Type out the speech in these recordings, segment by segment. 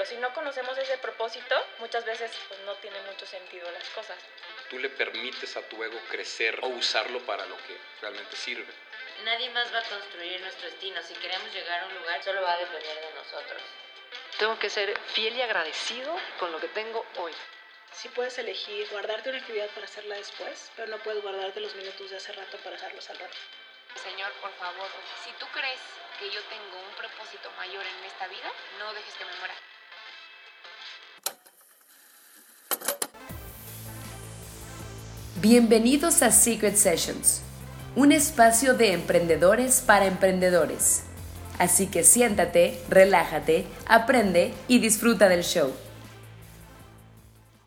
pero si no conocemos ese propósito, muchas veces pues, no tiene mucho sentido las cosas. Tú le permites a tu ego crecer o usarlo para lo que realmente sirve. Nadie más va a construir nuestro destino. Si queremos llegar a un lugar, solo va a depender de nosotros. Tengo que ser fiel y agradecido con lo que tengo hoy. Sí puedes elegir guardarte una actividad para hacerla después, pero no puedes guardarte los minutos de hace rato para hacerlos al rato. Señor, por favor, si tú crees que yo tengo un propósito mayor en esta vida, no dejes que me muera. Bienvenidos a Secret Sessions, un espacio de emprendedores para emprendedores. Así que siéntate, relájate, aprende y disfruta del show.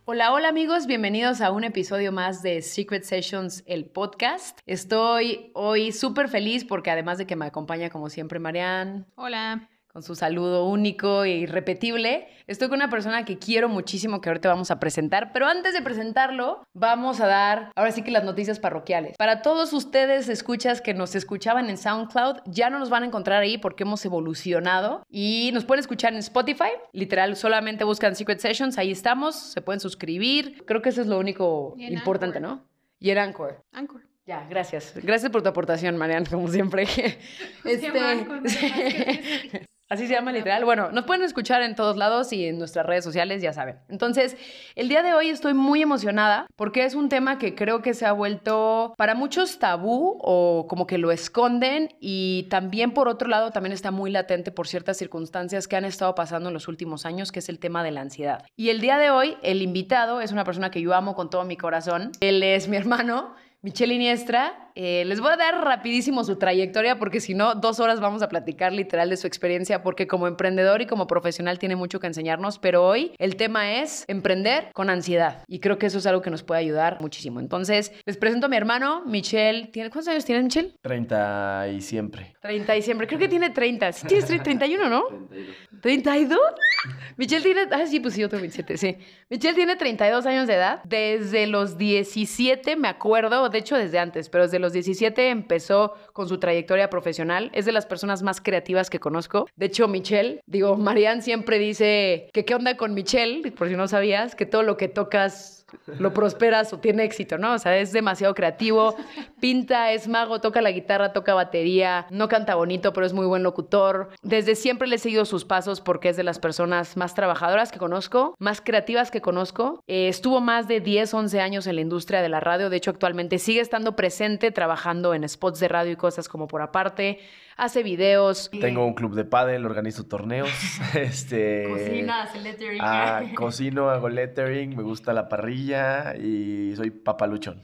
Hola, hola amigos, bienvenidos a un episodio más de Secret Sessions, el podcast. Estoy hoy súper feliz porque además de que me acompaña como siempre Marianne. Hola con su saludo único e irrepetible. Estoy con una persona que quiero muchísimo que ahorita vamos a presentar, pero antes de presentarlo, vamos a dar ahora sí que las noticias parroquiales. Para todos ustedes escuchas que nos escuchaban en SoundCloud, ya no nos van a encontrar ahí porque hemos evolucionado y nos pueden escuchar en Spotify. Literal, solamente buscan Secret Sessions, ahí estamos, se pueden suscribir. Creo que eso es lo único importante, ¿no? Y en Anchor. Anchor. Ya, gracias. Gracias por tu aportación, Mariana, como siempre. este, Así se llama literal. Bueno, nos pueden escuchar en todos lados y en nuestras redes sociales, ya saben. Entonces, el día de hoy estoy muy emocionada porque es un tema que creo que se ha vuelto para muchos tabú o como que lo esconden y también por otro lado también está muy latente por ciertas circunstancias que han estado pasando en los últimos años, que es el tema de la ansiedad. Y el día de hoy, el invitado es una persona que yo amo con todo mi corazón. Él es mi hermano. Michelle Iniestra, eh, les voy a dar rapidísimo su trayectoria porque si no, dos horas vamos a platicar literal de su experiencia porque como emprendedor y como profesional tiene mucho que enseñarnos, pero hoy el tema es emprender con ansiedad y creo que eso es algo que nos puede ayudar muchísimo. Entonces, les presento a mi hermano, Michelle. ¿Tiene, ¿Cuántos años tiene Michelle? 30 y siempre. 30 y siempre. Creo que tiene 30. Sí, tienes 31, ¿no? 32. ¿32? Michelle tiene... Ah, sí, pues sí, yo tengo 27, sí. Michelle tiene 32 años de edad. Desde los 17, me acuerdo, de hecho desde antes, pero desde los 17 empezó con su trayectoria profesional. Es de las personas más creativas que conozco. De hecho, Michelle, digo, Marianne siempre dice que qué onda con Michelle, por si no sabías, que todo lo que tocas lo prosperas o tiene éxito, ¿no? O sea, es demasiado creativo, pinta, es mago, toca la guitarra, toca batería, no canta bonito, pero es muy buen locutor. Desde siempre le he seguido sus pasos porque es de las personas más trabajadoras que conozco, más creativas que conozco. Eh, estuvo más de 10, 11 años en la industria de la radio, de hecho actualmente sigue estando presente trabajando en spots de radio y cosas como por aparte hace videos. Tengo un club de pádel, organizo torneos. este, Cocina, hace lettering. Ah, cocino, hago lettering, me gusta la parrilla y soy papaluchón.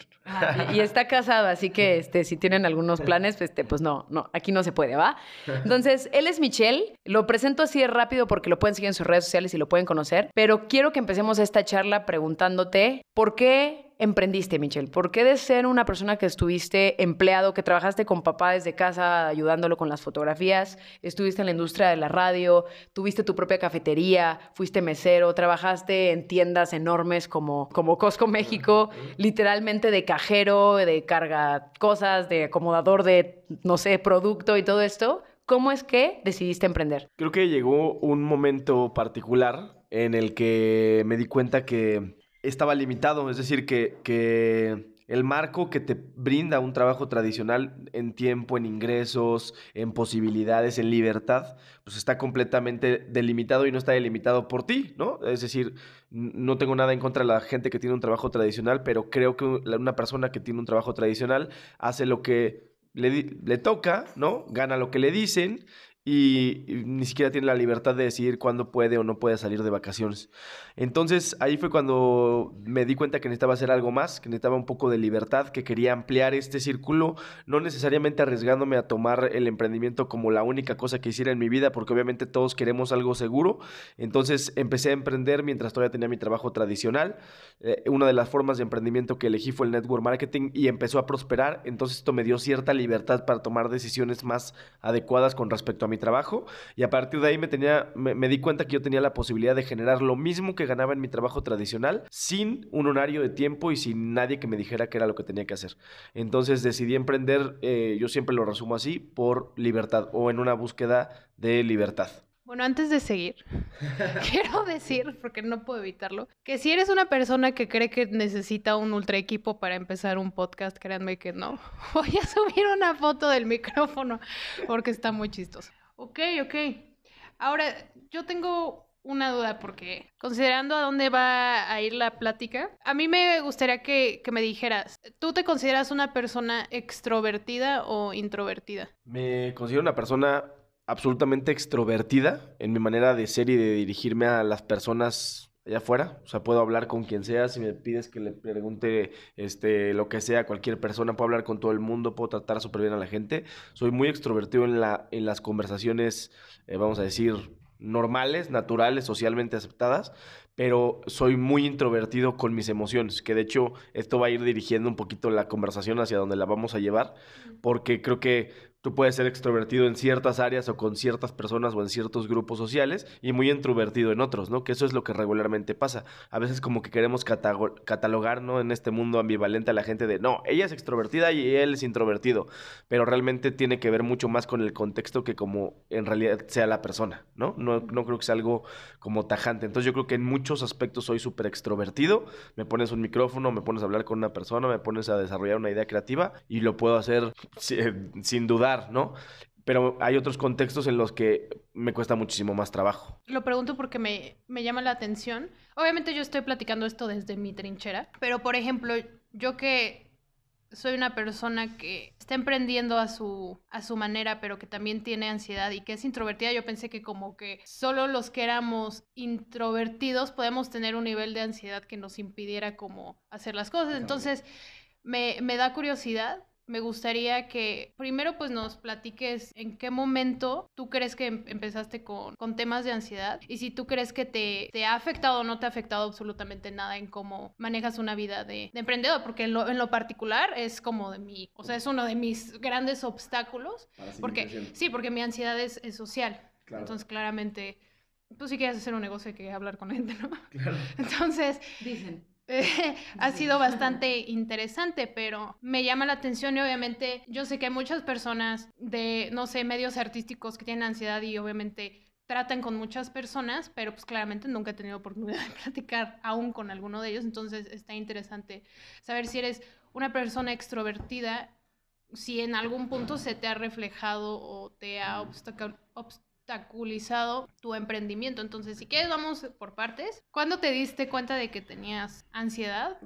y, está casado, así que este, si tienen algunos planes, este, pues no, no, aquí no se puede, ¿va? Entonces, él es Michelle, lo presento así de rápido porque lo pueden seguir en sus redes sociales y lo pueden conocer, pero quiero que empecemos esta charla preguntándote por qué emprendiste, Michelle? ¿Por qué de ser una persona que estuviste empleado, que trabajaste con papá desde casa ayudándolo con las fotografías, estuviste en la industria de la radio, tuviste tu propia cafetería, fuiste mesero, trabajaste en tiendas enormes como, como Costco México, literalmente de cajero, de carga cosas, de acomodador de, no sé, producto y todo esto? ¿Cómo es que decidiste emprender? Creo que llegó un momento particular en el que me di cuenta que estaba limitado, es decir, que, que el marco que te brinda un trabajo tradicional en tiempo, en ingresos, en posibilidades, en libertad, pues está completamente delimitado y no está delimitado por ti, ¿no? Es decir, no tengo nada en contra de la gente que tiene un trabajo tradicional, pero creo que una persona que tiene un trabajo tradicional hace lo que le, le toca, ¿no? Gana lo que le dicen y, ni siquiera tiene la libertad de decidir cuándo puede o no puede salir de vacaciones. Entonces ahí fue cuando me di cuenta que necesitaba hacer algo más, que necesitaba un poco de libertad, que quería ampliar este círculo, no necesariamente arriesgándome a tomar el emprendimiento como la única cosa que hiciera en mi vida, porque obviamente todos queremos algo seguro. Entonces empecé a emprender mientras todavía tenía mi trabajo tradicional. Eh, una de las formas de emprendimiento que elegí fue el network marketing y empezó a prosperar. Entonces esto me dio cierta libertad para tomar decisiones más adecuadas con respecto a mi trabajo y a partir de ahí me, tenía, me, di cuenta que yo tenía la posibilidad de generar lo mismo que ganaba en mi trabajo tradicional sin un horario de tiempo y sin nadie que me dijera que era lo que tenía que hacer. Entonces decidí emprender, eh, yo siempre lo resumo así, por libertad o en una búsqueda de libertad. Bueno, antes de seguir, quiero decir, porque no puedo evitarlo, que si eres una persona que cree que necesita un ultra equipo para empezar un podcast, créanme que no. Voy a subir una foto del micrófono porque está muy chistoso. Ok, ok. Ahora, yo tengo una duda porque considerando a dónde va a ir la plática, a mí me gustaría que, que me dijeras, ¿tú te consideras una persona extrovertida o introvertida? Me considero una persona absolutamente extrovertida en mi manera de ser y de dirigirme a las personas allá afuera. O sea, puedo hablar con quien sea. Si me pides que le pregunte este, lo que sea a cualquier persona, puedo hablar con todo el mundo, puedo tratar súper bien a la gente. Soy muy extrovertido en, la, en las conversaciones, eh, vamos a decir, normales, naturales, socialmente aceptadas, pero soy muy introvertido con mis emociones, que de hecho esto va a ir dirigiendo un poquito la conversación hacia donde la vamos a llevar, porque creo que tú puedes ser extrovertido en ciertas áreas o con ciertas personas o en ciertos grupos sociales y muy introvertido en otros, ¿no? Que eso es lo que regularmente pasa. A veces como que queremos catalogar, ¿no? En este mundo ambivalente a la gente de, no, ella es extrovertida y él es introvertido, pero realmente tiene que ver mucho más con el contexto que como en realidad sea la persona, ¿no? No, no creo que sea algo como tajante. Entonces yo creo que en muchos aspectos soy súper extrovertido, me pones un micrófono, me pones a hablar con una persona, me pones a desarrollar una idea creativa y lo puedo hacer sin duda ¿no? Pero hay otros contextos en los que me cuesta muchísimo más trabajo. Lo pregunto porque me, me llama la atención. Obviamente yo estoy platicando esto desde mi trinchera, pero por ejemplo, yo que soy una persona que está emprendiendo a su, a su manera, pero que también tiene ansiedad y que es introvertida, yo pensé que como que solo los que éramos introvertidos podemos tener un nivel de ansiedad que nos impidiera como hacer las cosas. Entonces, me, me da curiosidad me gustaría que primero pues nos platiques en qué momento tú crees que em, empezaste con, con temas de ansiedad y si tú crees que te, te, ha afectado o no te ha afectado absolutamente nada en cómo manejas una vida de, de emprendedor, porque en lo, en lo, particular es como de mi, o sea, es uno de mis grandes obstáculos, porque sí, porque mi ansiedad es, es social, entonces claramente... Tú sí quieres hacer un negocio hay que hablar con gente, ¿no? Claro. Entonces, dicen. ha sido bastante interesante, pero me llama la atención y obviamente yo sé que hay muchas personas de, no sé, medios artísticos que tienen ansiedad y obviamente tratan con muchas personas, pero pues claramente nunca he tenido oportunidad de platicar aún con alguno de ellos, entonces está interesante saber si eres una persona extrovertida, si en algún punto se te ha reflejado o te ha obstaculizado obstaculizado tu emprendimiento. Entonces, si quieres, vamos por partes. ¿Cuándo te diste cuenta de que tenías ansiedad?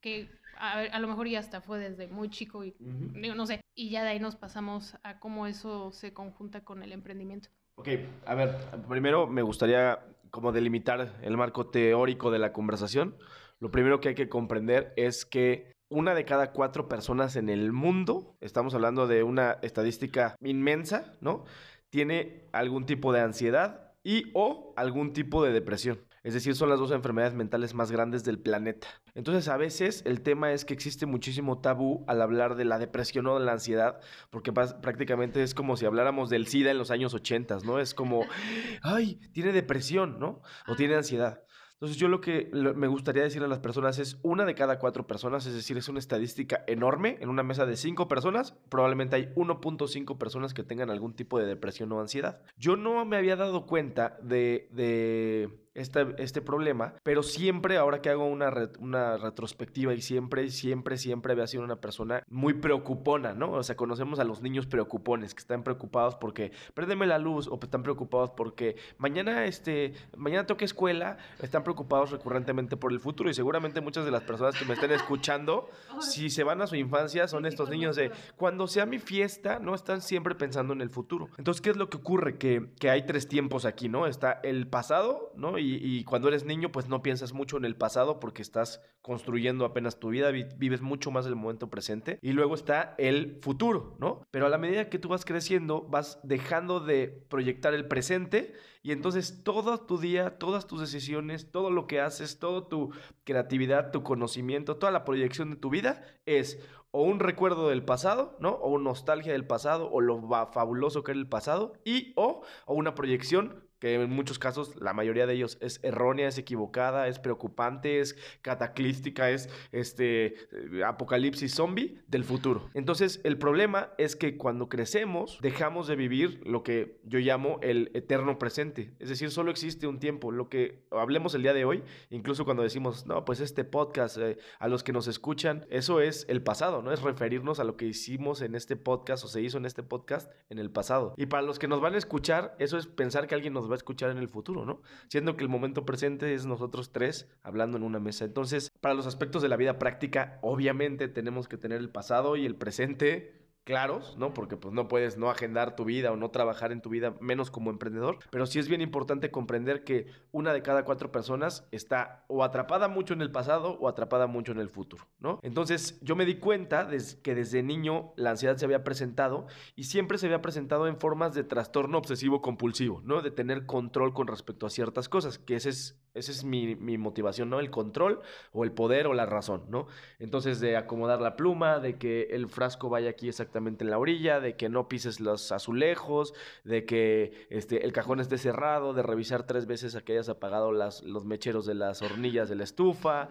Que a, lo mejor ya hasta fue desde muy chico y no sé. Y ya de ahí nos pasamos a cómo eso se conjunta con el emprendimiento. Ok, a ver, primero me gustaría como delimitar el marco teórico de la conversación. Lo primero que hay que comprender es que una de cada cuatro personas en el mundo, estamos hablando de una estadística inmensa, ¿no? Tiene algún tipo de ansiedad y o algún tipo de depresión. Es decir, son las dos enfermedades mentales más grandes del planeta. Entonces, a veces el tema es que existe muchísimo tabú al hablar de la depresión o de la ansiedad, porque prácticamente es como si habláramos del SIDA en los años 80, ¿no? Es como, ay, tiene depresión, ¿no? O tiene ansiedad. Entonces yo lo que me gustaría decirle a las personas es una de cada cuatro personas, es decir, es una estadística enorme. En una mesa de cinco personas, probablemente hay 1.5 personas que tengan algún tipo de depresión o ansiedad. Yo no me había dado cuenta de, de este, este problema, pero siempre, ahora que hago una, una retrospectiva y siempre, siempre, siempre había sido una persona muy preocupona, ¿no? O sea, conocemos a los niños preocupones que están preocupados porque préndeme la luz o están preocupados porque mañana, este, mañana toque escuela, están preocupados recurrentemente por el futuro y seguramente muchas de las personas que me estén escuchando, si se van a su infancia, son estos niños de cuando sea mi fiesta, ¿no? Están siempre pensando en el futuro. Entonces, ¿qué es lo que ocurre? Que, que hay tres tiempos aquí, ¿no? Está el pasado, ¿no? Y, cuando eres niño, pues no piensas mucho en el pasado porque estás construyendo apenas tu vida, vives mucho más el momento presente. Y luego está el futuro, ¿no? Pero a la medida que tú vas creciendo, vas dejando de proyectar el presente y entonces todo tu día, todas tus decisiones, todo lo que haces, toda tu creatividad, tu conocimiento, toda la proyección de tu vida es o un recuerdo del pasado, ¿no? O nostalgia del pasado, o lo fabuloso que era el pasado, y o, o una proyección que en muchos casos, la mayoría de ellos es errónea, es equivocada, es preocupante, es cataclística, es este eh, apocalipsis zombie del futuro. Entonces, el problema es que cuando crecemos, dejamos de vivir lo que yo llamo el eterno presente. Es decir, solo existe un tiempo. Lo que hablemos el día de hoy, incluso cuando decimos, no, pues este podcast, eh, a los que nos escuchan, eso es el pasado, ¿no? Es referirnos a lo que hicimos en este podcast o se hizo en este podcast en el pasado. Y para los que nos van a escuchar, eso es pensar que alguien nos va a escuchar en el futuro, ¿no? Siendo que el momento presente es nosotros tres hablando en una mesa. Entonces, para los aspectos de la vida práctica, obviamente tenemos que tener el pasado y el presente claros, ¿no? Porque pues no puedes no agendar tu vida o no trabajar en tu vida menos como emprendedor, pero sí es bien importante comprender que una de cada cuatro personas está o atrapada mucho en el pasado o atrapada mucho en el futuro, ¿no? Entonces yo me di cuenta que desde niño la ansiedad se había presentado y siempre se había presentado en formas de trastorno obsesivo compulsivo, ¿no? De tener control con respecto a ciertas cosas, que ese es, esa es mi, mi motivación, ¿no? El control o el poder o la razón, ¿no? Entonces de acomodar la pluma, de que el frasco vaya aquí exactamente en la orilla, de que no pises los azulejos, de que este, el cajón esté cerrado, de revisar tres veces a que hayas apagado las, los mecheros de las hornillas de la estufa,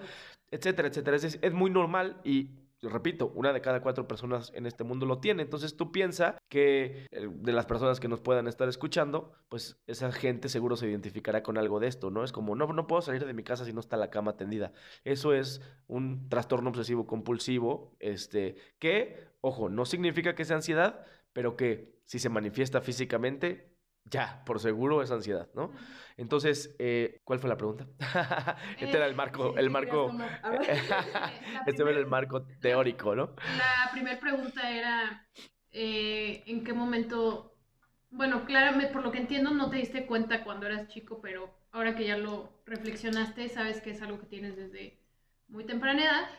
etcétera, etcétera. Es, es muy normal y repito, una de cada cuatro personas en este mundo lo tiene. Entonces tú piensas que eh, de las personas que nos puedan estar escuchando, pues esa gente seguro se identificará con algo de esto, ¿no? Es como, no, no puedo salir de mi casa si no está la cama tendida. Eso es un trastorno obsesivo compulsivo, este, que, ojo, no significa que sea ansiedad, pero que si se manifiesta físicamente, ya, por seguro es ansiedad, ¿no? Entonces, eh, ¿cuál fue la pregunta? este era el marco, el marco, este era el marco teórico, ¿no? La primera pregunta era, eh, ¿en qué momento, bueno, claramente, por lo que entiendo, no te diste cuenta cuando eras chico, pero ahora que ya lo reflexionaste, sabes que es algo que tienes desde muy temprana edad.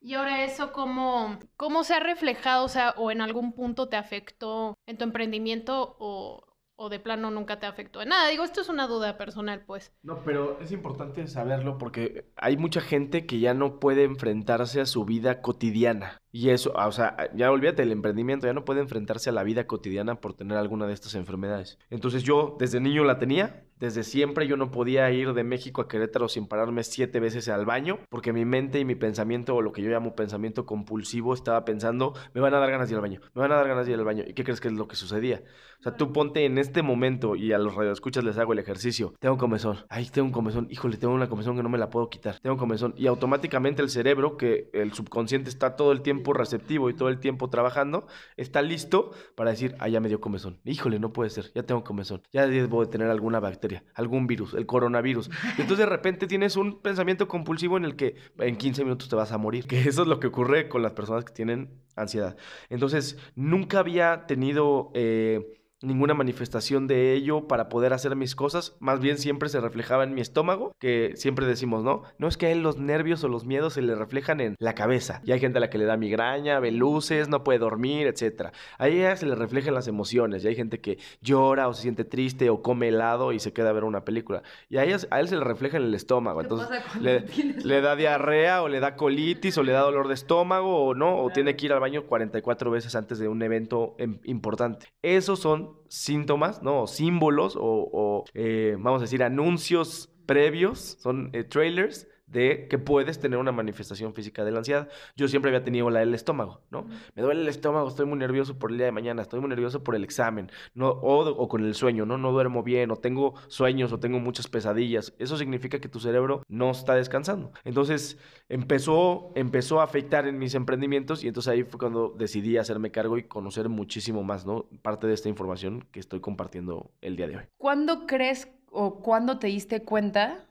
Y ahora eso, ¿cómo, ¿cómo se ha reflejado, o sea, o en algún punto te afectó en tu emprendimiento o o de plano nunca te afectó en nada. Digo, esto es una duda personal, pues. No, pero es importante saberlo porque hay mucha gente que ya no puede enfrentarse a su vida cotidiana. Y eso, o sea, ya olvídate del emprendimiento, ya no puede enfrentarse a la vida cotidiana por tener alguna de estas enfermedades. Entonces yo desde niño la tenía, desde siempre yo no podía ir de México a Querétaro sin pararme siete veces al baño, porque mi mente y mi pensamiento, o lo que yo llamo pensamiento compulsivo, estaba pensando, me van a dar ganas de ir al baño, me van a dar ganas de ir al baño. ¿Y qué crees que es lo que sucedía? O sea, tú ponte en este momento y a los radioescuchas les hago el ejercicio. Tengo comezón. Ay, tengo un comezón. Híjole, tengo una comezón que no me la puedo quitar. Tengo comezón. Y automáticamente el cerebro, que el subconsciente está todo el tiempo receptivo y todo el tiempo trabajando, está listo para decir, ah, ya me dio comezón. Híjole, no puede ser, ya tengo comezón. Ya debo de tener alguna bacteria, algún virus, el coronavirus. entonces de repente tienes un pensamiento compulsivo en el que en 15 minutos te vas a morir. Que eso es lo que ocurre con las personas que tienen ansiedad. Entonces, nunca había tenido... Eh, ninguna manifestación de ello para poder hacer mis cosas, más bien siempre se reflejaba en mi estómago, que siempre decimos, ¿no? No es que a él los nervios o los miedos se le reflejan en la cabeza. Y hay gente a la que le da migraña, ve luces, no puede dormir, etc. A ella se le reflejan las emociones, y hay gente que llora o se siente triste o come helado y se queda a ver una película. Y a, ella, a él se le refleja en el estómago, entonces le, le, da diarrea o le da colitis o le da dolor de estómago o no, o tiene que ir al baño 44 veces antes de un evento em, importante. Esos son síntomas, ¿no? símbolos o, eh, vamos a decir, anuncios previos, son eh, trailers de que puedes tener una manifestación física de la ansiedad. Yo siempre había tenido la del estómago, ¿no? Me duele el estómago, estoy muy nervioso por el día de mañana, estoy muy nervioso por el examen, no, o, con el sueño, ¿no? No duermo bien, o tengo sueños, o tengo muchas pesadillas. Eso significa que tu cerebro no está descansando. Entonces empezó, empezó a afectar en mis emprendimientos y entonces ahí fue cuando decidí hacerme cargo y conocer muchísimo más, ¿no? Parte de esta información que estoy compartiendo el día de hoy. ¿Cuándo crees o cuándo te diste cuenta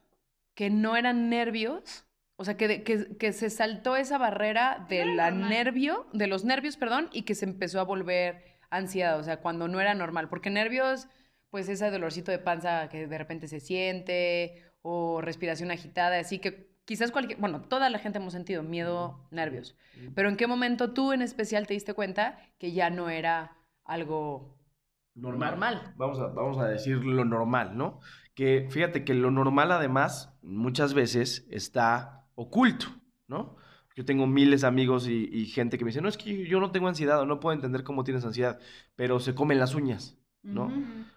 que no eran nervios, o sea, que, que, se saltó esa barrera de la nervio, de los nervios, perdón, y que se empezó a volver ansiedad, o sea, cuando no era normal, porque nervios, pues ese dolorcito de panza que de repente se siente, o respiración agitada, así que quizás cualquier, bueno, toda la gente hemos sentido miedo, nervios, pero ¿en qué momento tú en especial te diste cuenta que ya no era algo normal? normal? Vamos, a, vamos a decir lo normal, ¿no? que fíjate que lo normal además muchas veces está oculto, ¿no? Yo tengo miles de amigos y, gente que me dice, no, es que yo no tengo ansiedad o no puedo entender cómo tienes ansiedad, pero se comen las uñas, ¿no?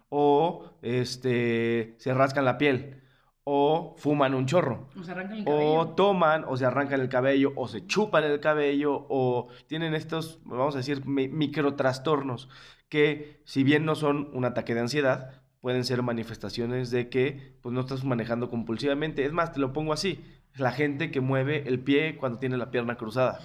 O este, se rascan la piel, o fuman un chorro, O se arrancan el o toman, o se arrancan el cabello, o se chupan el cabello, o tienen estos, vamos a decir, mi- microtrastornos, que si bien no son un ataque de ansiedad, pueden ser manifestaciones de que pues, no estás manejando compulsivamente. Es más, te lo pongo así, la gente que mueve el pie cuando tiene la pierna cruzada.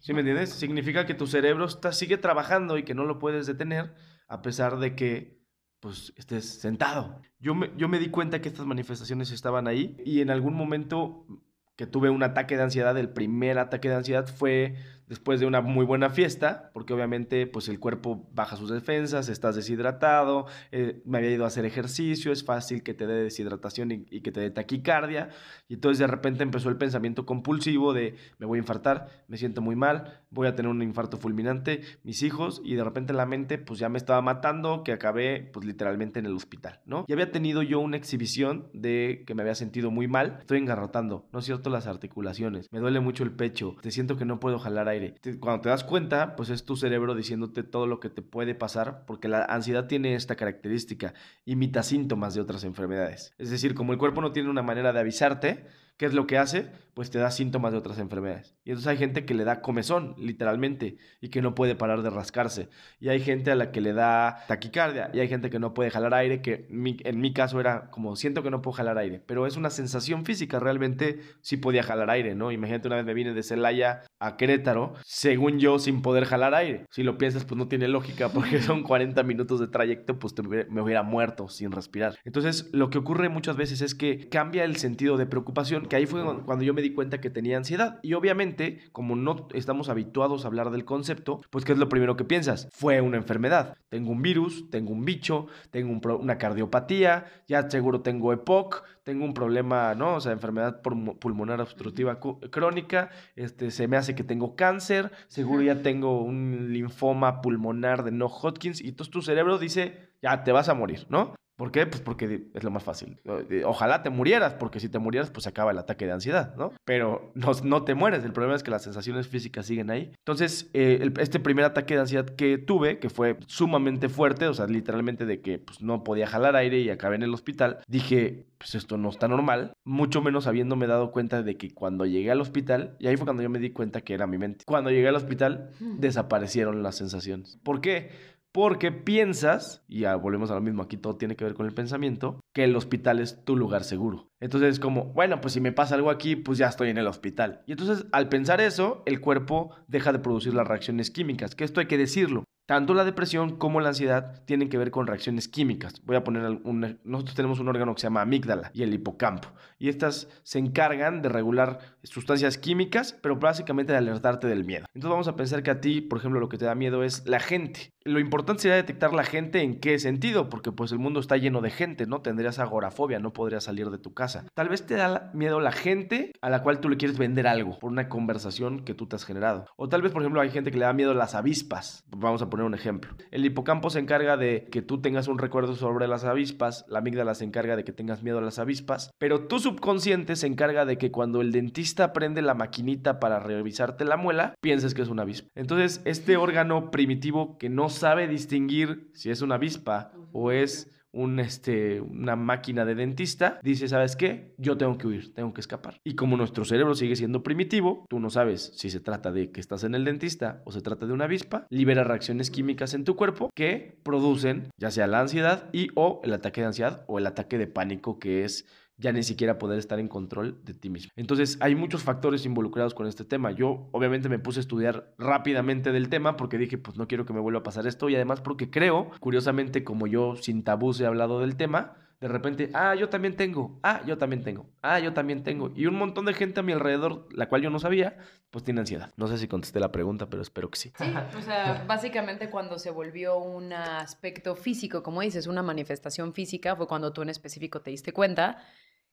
¿Sí me entiendes? Significa que tu cerebro está, sigue trabajando y que no lo puedes detener a pesar de que pues estés sentado. Yo me, yo me di cuenta que estas manifestaciones estaban ahí y en algún momento que tuve un ataque de ansiedad, el primer ataque de ansiedad fue después de una muy buena fiesta, porque obviamente pues el cuerpo baja sus defensas, estás deshidratado, eh, me había ido a hacer ejercicio, es fácil que te dé deshidratación y, que te dé taquicardia, y entonces de repente empezó el pensamiento compulsivo de me voy a infartar, me siento muy mal, voy a tener un infarto fulminante, mis hijos, y de repente la mente pues ya me estaba matando, que acabé pues literalmente en el hospital, ¿no? Y había tenido yo una exhibición de que me había sentido muy mal, estoy engarrotando, no es cierto las articulaciones, me duele mucho el pecho, te siento que no puedo jalar aire. Cuando te das cuenta, pues es tu cerebro diciéndote todo lo que te puede pasar, porque la ansiedad tiene esta característica, imita síntomas de otras enfermedades. Es decir, como el cuerpo no tiene una manera de avisarte, ¿qué es lo que hace? Pues te da síntomas de otras enfermedades. Y entonces hay gente que le da comezón, literalmente, y que no puede parar de rascarse. Y hay gente a la que le da taquicardia, y hay gente que no puede jalar aire, que mi- en mi caso era como siento que no puedo jalar aire, pero es una sensación física, realmente sí podía jalar aire, ¿no? Imagínate una vez me vine de Celaya a Querétaro, según yo, sin poder jalar aire. Si lo piensas, pues no tiene lógica, porque son 40 minutos de trayecto, pues te me hubiera muerto sin respirar. Entonces, lo que ocurre muchas veces es que cambia el sentido de preocupación, que ahí fue cuando yo me di cuenta que tenía ansiedad. Y obviamente, como no estamos habituados a hablar del concepto, pues ¿qué es lo primero que piensas? Fue una enfermedad. Tengo un virus, tengo un bicho, tengo un pro- una cardiopatía, ya seguro tengo EPOC, tengo un problema, ¿no? O sea, enfermedad pulmo- pulmonar obstructiva crónica, este, se me hace que tengo cáncer, seguro ya tengo un linfoma pulmonar de no Hodgkins, y entonces tu cerebro dice, ya te vas a morir, ¿no? ¿Por qué? Pues porque es lo más fácil. Ojalá te murieras, porque si te murieras, pues se acaba el ataque de ansiedad, ¿no? Pero no, no te mueres. El problema es que las sensaciones físicas siguen ahí. Entonces, eh, el- este primer ataque de ansiedad que tuve, que fue sumamente fuerte, o sea, literalmente de que pues, no podía jalar aire y acabé en el hospital, dije, pues esto no está normal, mucho menos habiéndome dado cuenta de que cuando llegué al hospital, y ahí fue cuando yo me di cuenta que era mi mente, cuando llegué al hospital desaparecieron las sensaciones. ¿Por qué? Porque piensas, y ya volvemos a lo mismo, aquí todo tiene que ver con el pensamiento, que el hospital es tu lugar seguro. Entonces es como, bueno, pues si me pasa algo aquí, pues ya estoy en el hospital. Y entonces al pensar eso, el cuerpo deja de producir las reacciones químicas, que esto hay que decirlo. Tanto la depresión como la ansiedad tienen que ver con reacciones químicas. Voy a poner un... Nosotros tenemos un órgano que se llama amígdala y el hipocampo. Y estas se encargan de regular sustancias químicas, pero básicamente de alertarte del miedo. Entonces vamos a pensar que a ti, por ejemplo, lo que te da miedo es la gente. Lo importante sería detectar la gente en qué sentido, porque pues el mundo está lleno de gente, ¿no? Tendrías agorafobia, no podrías salir de tu casa. Tal vez te da miedo la gente a la cual tú le quieres vender algo por una conversación que tú te has generado. O tal vez, por ejemplo, hay gente que le da miedo las avispas. Vamos a poner un ejemplo. El hipocampo se encarga de que tú tengas un recuerdo sobre las avispas, la amígdala se encarga de que tengas miedo a las avispas, pero tu subconsciente se encarga de que cuando el dentista prende la maquinita para revisarte la muela, pienses que es una avispa. Entonces, este órgano primitivo que no sabe distinguir si es una avispa o es un, este, una máquina de dentista, dice, ¿sabes qué? Yo tengo que huir, tengo que escapar. Y como nuestro cerebro sigue siendo primitivo, tú no sabes si se trata de que estás en el dentista o se trata de una avispa, libera reacciones químicas en tu cuerpo que producen ya sea la ansiedad y o el ataque de ansiedad o el ataque de pánico que es ya ni siquiera poder estar en control de ti mismo. Entonces, hay muchos factores involucrados con este tema. Yo, obviamente, me puse a estudiar rápidamente del tema porque dije, pues no quiero que me vuelva a pasar esto y además porque creo, curiosamente, como yo sin tabús he hablado del tema, de repente, ah, yo también tengo, ah, yo también tengo, ah, yo también tengo. Y un montón de gente a mi alrededor, la cual yo no sabía, pues tiene ansiedad. No sé si contesté la pregunta, pero espero que sí. Sí, o sea, básicamente cuando se volvió un aspecto físico, como dices, una manifestación física, fue cuando tú en específico te diste cuenta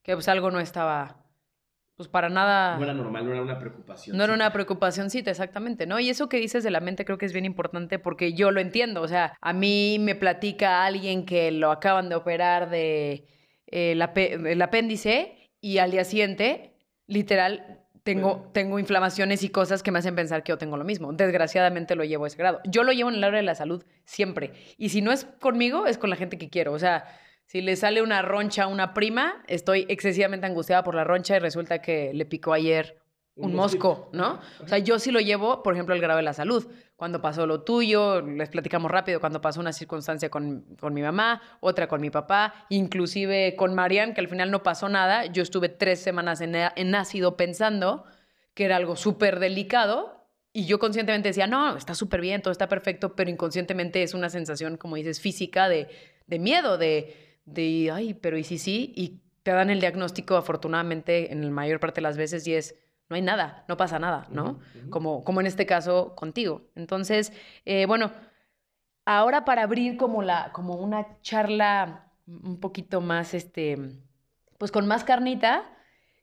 que pues algo no estaba, pues para nada... No era normal, no era una preocupación. No era una preocupacióncita, exactamente, ¿no? Y eso que dices de la mente creo que es bien importante porque yo lo entiendo. O sea, a mí me platica alguien que lo acaban de operar de eh, el, apéndice y al día siguiente, literal, tengo, tengo inflamaciones y cosas que me hacen pensar que yo tengo lo mismo. Desgraciadamente lo llevo a ese grado. Yo lo llevo en el área de la salud siempre. Y si no es conmigo, es con la gente que quiero. O sea, Si le sale una roncha a una prima, estoy excesivamente angustiada por la roncha y resulta que le picó ayer un, mosco, ¿no? O sea, yo sí lo llevo, por ejemplo, al grado de la salud. Cuando pasó lo tuyo, les platicamos rápido, cuando pasó una circunstancia con, con mi mamá, otra con mi papá, inclusive con Marian, que al final no pasó nada. Yo estuve tres semanas en, en ácido pensando que era algo súper delicado y yo conscientemente decía, no, está súper bien, todo está perfecto, pero inconscientemente es una sensación, como dices, física de, de miedo, de, de, ay, pero ¿y si sí? Y te dan el diagnóstico, afortunadamente, en la mayor parte de las veces, y es, no hay nada, no pasa nada, ¿no? Como, como en este caso contigo. Entonces, eh, bueno, ahora para abrir como, la, como una charla un poquito más, este, pues con más carnita,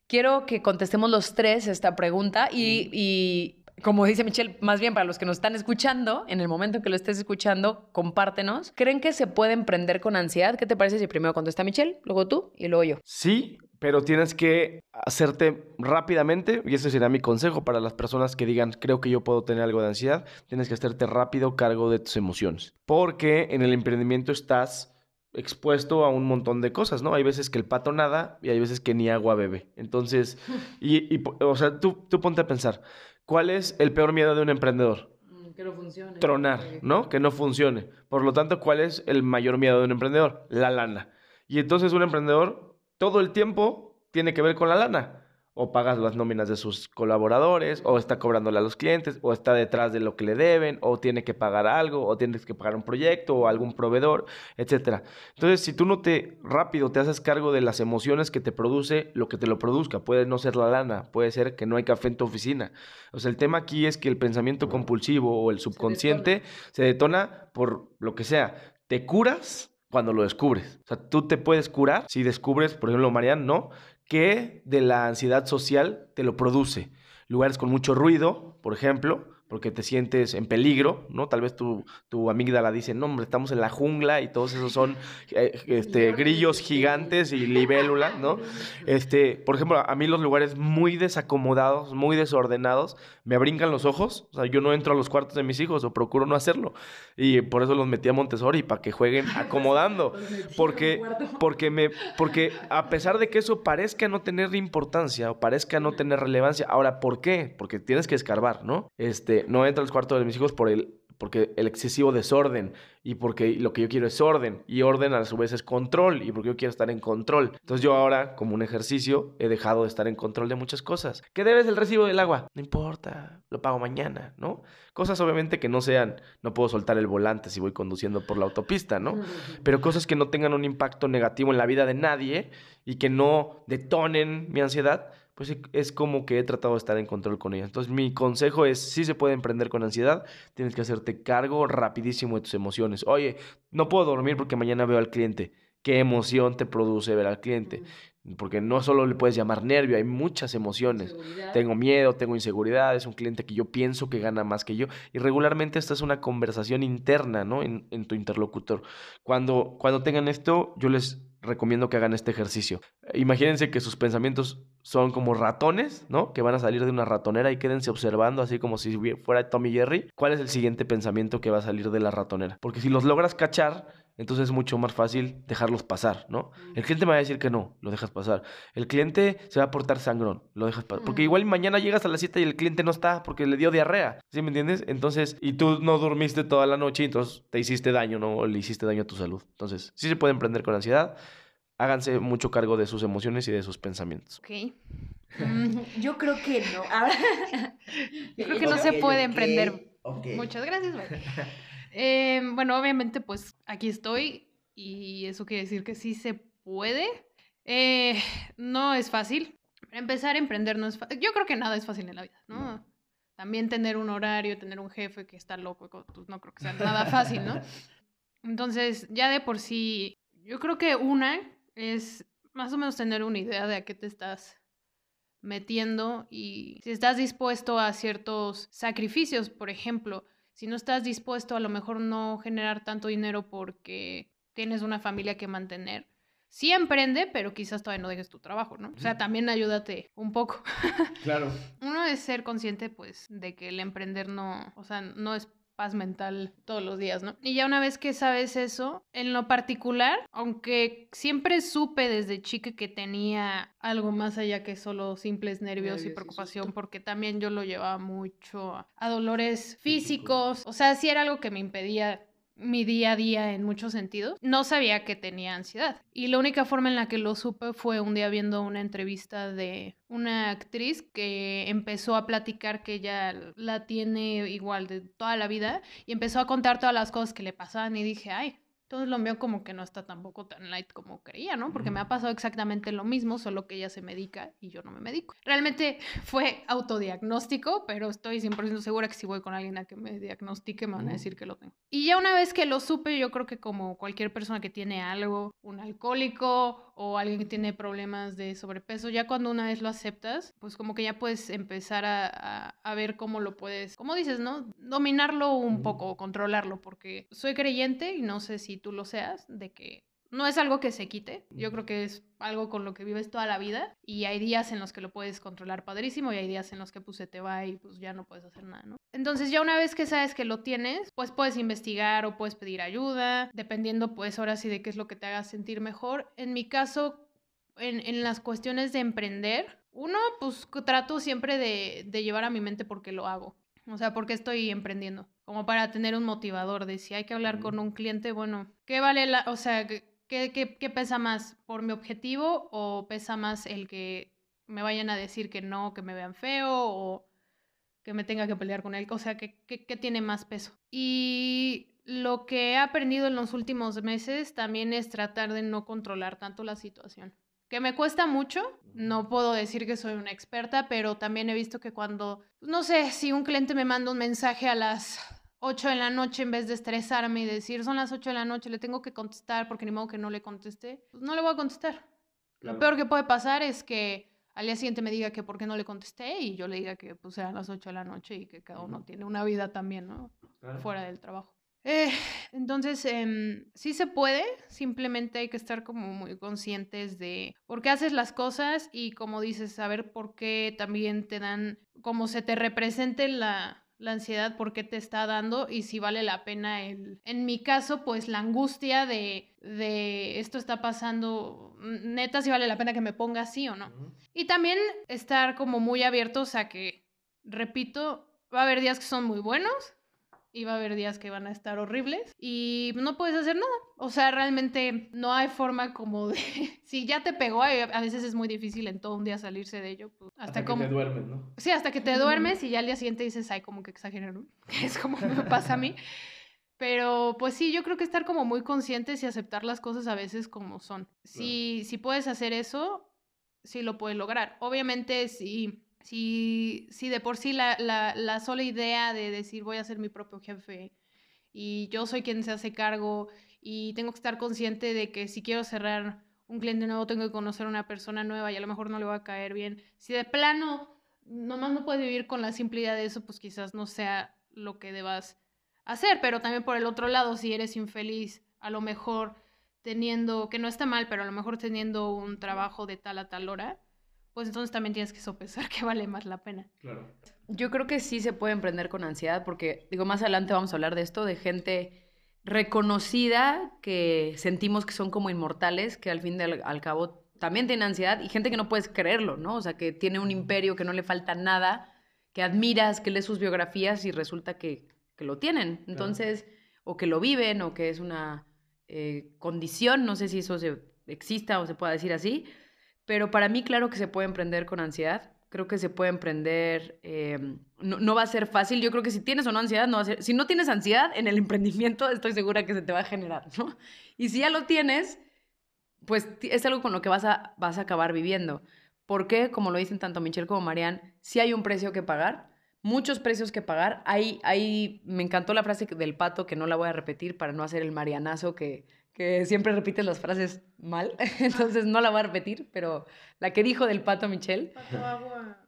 quiero que contestemos los tres esta pregunta y, y como dice Michelle, más bien para los que nos están escuchando, en el momento en que lo estés escuchando, compártenos. ¿Creen que se puede emprender con ansiedad? ¿Qué te parece si primero contesta Michelle, luego tú y luego yo? Sí, pero tienes que hacerte rápidamente, y ese será mi consejo para las personas que digan, creo que yo puedo tener algo de ansiedad, tienes que hacerte rápido cargo de tus emociones. Porque en el emprendimiento estás expuesto a un montón de cosas, ¿no? Hay veces que el pato nada y hay veces que ni agua bebe. Entonces, y o sea, tú, tú ponte a pensar, ¿cuál es el peor miedo de un emprendedor? Que no funcione. Tronar, ¿no? Que no funcione. Por lo tanto, ¿cuál es el mayor miedo de un emprendedor? La lana. Y entonces un emprendedor todo el tiempo tiene que ver con la lana. O pagas las nóminas de sus colaboradores, o está cobrándole a los clientes, o está detrás de lo que le deben, o tiene que pagar algo, o tienes que pagar un proyecto, o algún proveedor, etc. Entonces, si tú no te rápido te haces cargo de las emociones que te produce lo que te lo produzca, puede no ser la lana, puede ser que no hay café en tu oficina. O sea, el tema aquí es que el pensamiento compulsivo o el subconsciente se detona por lo que sea. Te curas cuando lo descubres. O sea, tú te puedes curar si descubres, por ejemplo, Marian, ¿no? Que de la ansiedad social te lo produce. Lugares con mucho ruido, por ejemplo, porque te sientes en peligro, ¿no? Tal vez tu, tu amígdala dice, no, hombre, estamos en la jungla y todos esos son eh, este, grillos gigantes y libélulas, ¿no? Este, por ejemplo, a mí los lugares muy desacomodados, muy desordenados, me brincan los ojos. O sea, yo no entro a los cuartos de mis hijos o procuro no hacerlo. Y por eso los metí a Montessori, para que jueguen acomodando. Porque, porque, me, porque a pesar de que eso parezca no tener importancia o parezca no tener relevancia, ahora, ¿por qué? Porque tienes que escarbar, ¿no? Este, no entro a los cuartos de mis hijos por el, porque el excesivo desorden y porque lo que yo quiero es orden y orden a su vez es control y porque yo quiero estar en control. Entonces yo ahora, como un ejercicio, he dejado de estar en control de muchas cosas. ¿Qué debes el recibo del agua? No importa, lo pago mañana, ¿no? Cosas obviamente que no sean, no puedo soltar el volante si voy conduciendo por la autopista, ¿no? Pero cosas que no tengan un impacto negativo en la vida de nadie y que no detonen mi ansiedad, pues es como que he tratado de estar en control con ella. Entonces mi consejo es, si se puede emprender con ansiedad, tienes que hacerte cargo rapidísimo de tus emociones. Oye, no puedo dormir porque mañana veo al cliente. ¿Qué emoción te produce ver al cliente? Porque no solo le puedes llamar nervio, hay muchas emociones. Tengo miedo, tengo inseguridad, es un cliente que yo pienso que gana más que yo. Y regularmente esta es una conversación interna, ¿no? En, en tu interlocutor. Cuando, cuando tengan esto, yo les recomiendo que hagan este ejercicio. Imagínense que sus pensamientos son como ratones, ¿no? Que van a salir de una ratonera y quédense observando así como si fuera Tommy Jerry. ¿Cuál es el siguiente pensamiento que va a salir de la ratonera? Porque si los logras cachar, entonces es mucho más fácil dejarlos pasar, ¿no? El cliente me va a decir que no, lo dejas pasar. El cliente se va a portar sangrón, lo dejas pasar. Porque igual mañana llegas a la cita y el cliente no está porque le dio diarrea, ¿sí me entiendes? Entonces, y tú no dormiste toda la noche, entonces te hiciste daño, ¿no? O le hiciste daño a tu salud. Entonces, sí se puede emprender con ansiedad. Háganse mucho cargo de sus emociones y de sus pensamientos. Ok. Yo creo que no. Ahora... Yo creo que no se puede emprender. Muchas gracias. Eh, bueno, obviamente, pues aquí estoy y eso quiere decir que sí se puede. Eh, no es fácil. Empezar a emprender no es fácil. Yo creo que nada es fácil en la vida, ¿no? También tener un horario, tener un jefe que está loco, pues no creo que sea nada fácil, ¿no? Entonces, ya de por sí, yo creo que una es más o menos tener una idea de a qué te estás metiendo y si estás dispuesto a ciertos sacrificios, por ejemplo, si no estás dispuesto a lo mejor no generar tanto dinero porque tienes una familia que mantener. Sí emprende, pero quizás todavía no dejes tu trabajo, ¿no? O sea, también ayúdate un poco. Claro. Uno es ser consciente, pues, de que el emprender no, o sea, no es paz mental todos los días, ¿no? Y ya una vez que sabes eso, en lo particular, aunque siempre supe desde chica que tenía algo más allá que solo simples nervios, Nervios y preocupación, porque también yo lo llevaba mucho a- a dolores físicos, o sea, sí era algo que me impedía mi día a día en muchos sentidos. No sabía que tenía ansiedad. Y la única forma en la que lo supe fue un día viendo una entrevista de una actriz que empezó a platicar que ella la tiene igual de toda la vida y empezó a contar todas las cosas que le pasaban y dije, ay. Entonces lo veo como que no está tampoco tan light como creía, ¿no? Porque me ha pasado exactamente lo mismo, solo que ella se medica y yo no me medico. Realmente fue autodiagnóstico, pero estoy 100% segura que si voy con alguien a que me diagnostique me van a decir que lo tengo. Y ya una vez que lo supe, yo creo que como cualquier persona que tiene algo, un alcohólico o alguien que tiene problemas de sobrepeso, ya cuando una vez lo aceptas, pues como que ya puedes empezar a, a- a ver cómo lo puedes, como dices, ¿no? Dominarlo un poco, controlarlo, porque soy creyente y no sé si tú lo seas, de que no es algo que se quite, yo creo que es algo con lo que vives toda la vida y hay días en los que lo puedes controlar padrísimo y hay días en los que pues se te va y pues ya no puedes hacer nada, ¿no? Entonces ya una vez que sabes que lo tienes, pues puedes investigar o puedes pedir ayuda, dependiendo pues ahora sí de qué es lo que te haga sentir mejor. En mi caso, en, en las cuestiones de emprender, uno pues trato siempre de, de llevar a mi mente porque lo hago. O sea, porque estoy emprendiendo. Como para tener un motivador de si hay que hablar con un cliente, bueno, ¿qué vale la, o sea, qué, qué, qué- pesa más? ¿Por mi objetivo o pesa más el que me vayan a decir que no, que me vean feo o que me tenga que pelear con él? O sea, ¿qué, qué, qué tiene más peso? Y lo que he aprendido en los últimos meses también es tratar de no controlar tanto la situación. Que me cuesta mucho, no puedo decir que soy una experta, pero también he visto que cuando, no sé, si un cliente me manda un mensaje a las 8 de la noche en vez de estresarme y decir son las 8 de la noche, le tengo que contestar porque ni modo que no le contesté, pues no le voy a contestar. Lo peor que puede pasar es que al día siguiente me diga que por qué no le contesté y yo le diga que pues eran las 8 de la noche y que cada uno tiene una vida también, ¿no? Fuera del trabajo. Eh, entonces, em, sí se puede, simplemente hay que estar como muy conscientes de por qué haces las cosas y como dices, saber por qué también te dan, como se te represente la, la ansiedad, por qué te está dando y si vale la pena el, en mi caso, pues la angustia de, de esto está pasando, n- neta, si vale la pena que me ponga así o no. Y también estar como muy abiertos a que, repito, va a haber días que son muy buenos y va a haber días que van a estar horribles y no puedes hacer nada. O sea, realmente no hay forma como de... si ya te pegó, a a veces es muy difícil en todo un día salirse de ello. pues, hasta, como... que te duermes, ¿no? Sí, hasta que te duermes y ya al día siguiente dices, ay, como que exageraron, es como me pasa a mí. Pero pues sí, yo creo que estar como muy conscientes y aceptar las cosas a veces como son. Si, si puedes hacer eso, sí lo puedes lograr. Obviamente, si, si, si de por sí la, la, la sola idea de decir voy a ser mi propio jefe y yo soy quien se hace cargo y tengo que estar consciente de que si quiero cerrar un cliente nuevo tengo que conocer a una persona nueva y a lo mejor no le va a caer bien. Si de plano nomás no puedes vivir con la simple idea de eso, pues quizás no sea lo que debas hacer, pero también por el otro lado, si eres infeliz, a lo mejor teniendo, que no está mal, pero a lo mejor teniendo un trabajo de tal a tal hora, pues entonces también tienes que sopesar que vale más la pena. Claro. Yo creo que sí se puede emprender con ansiedad porque, digo, más adelante vamos a hablar de esto, de gente reconocida que sentimos que son como inmortales, que al fin y al, al cabo también tiene ansiedad y gente que no puedes creerlo, ¿no? O sea, que tiene un imperio, que no le falta nada, que admiras, que lees sus biografías y resulta que, que lo tienen. Entonces, o que lo viven, o que es una eh, condición, no sé si eso se, exista o se pueda decir así, pero para mí claro que se puede emprender con ansiedad. Creo que se puede emprender, eh, no, no va a ser fácil. Yo creo que si tienes o no ansiedad, no va a ser. Si no tienes ansiedad en el emprendimiento, estoy segura que se te va a generar, ¿no? Y si ya lo tienes, pues es algo con lo que vas a, vas a acabar viviendo. Porque, como lo dicen tanto Michelle como Marianne, sí hay un precio que pagar, muchos precios que pagar. Hay, hay, me encantó la frase del pato, que no la voy a repetir para no hacer el marianazo que, que siempre repites las frases mal, entonces no la voy a repetir, pero la que dijo del pato Michelle.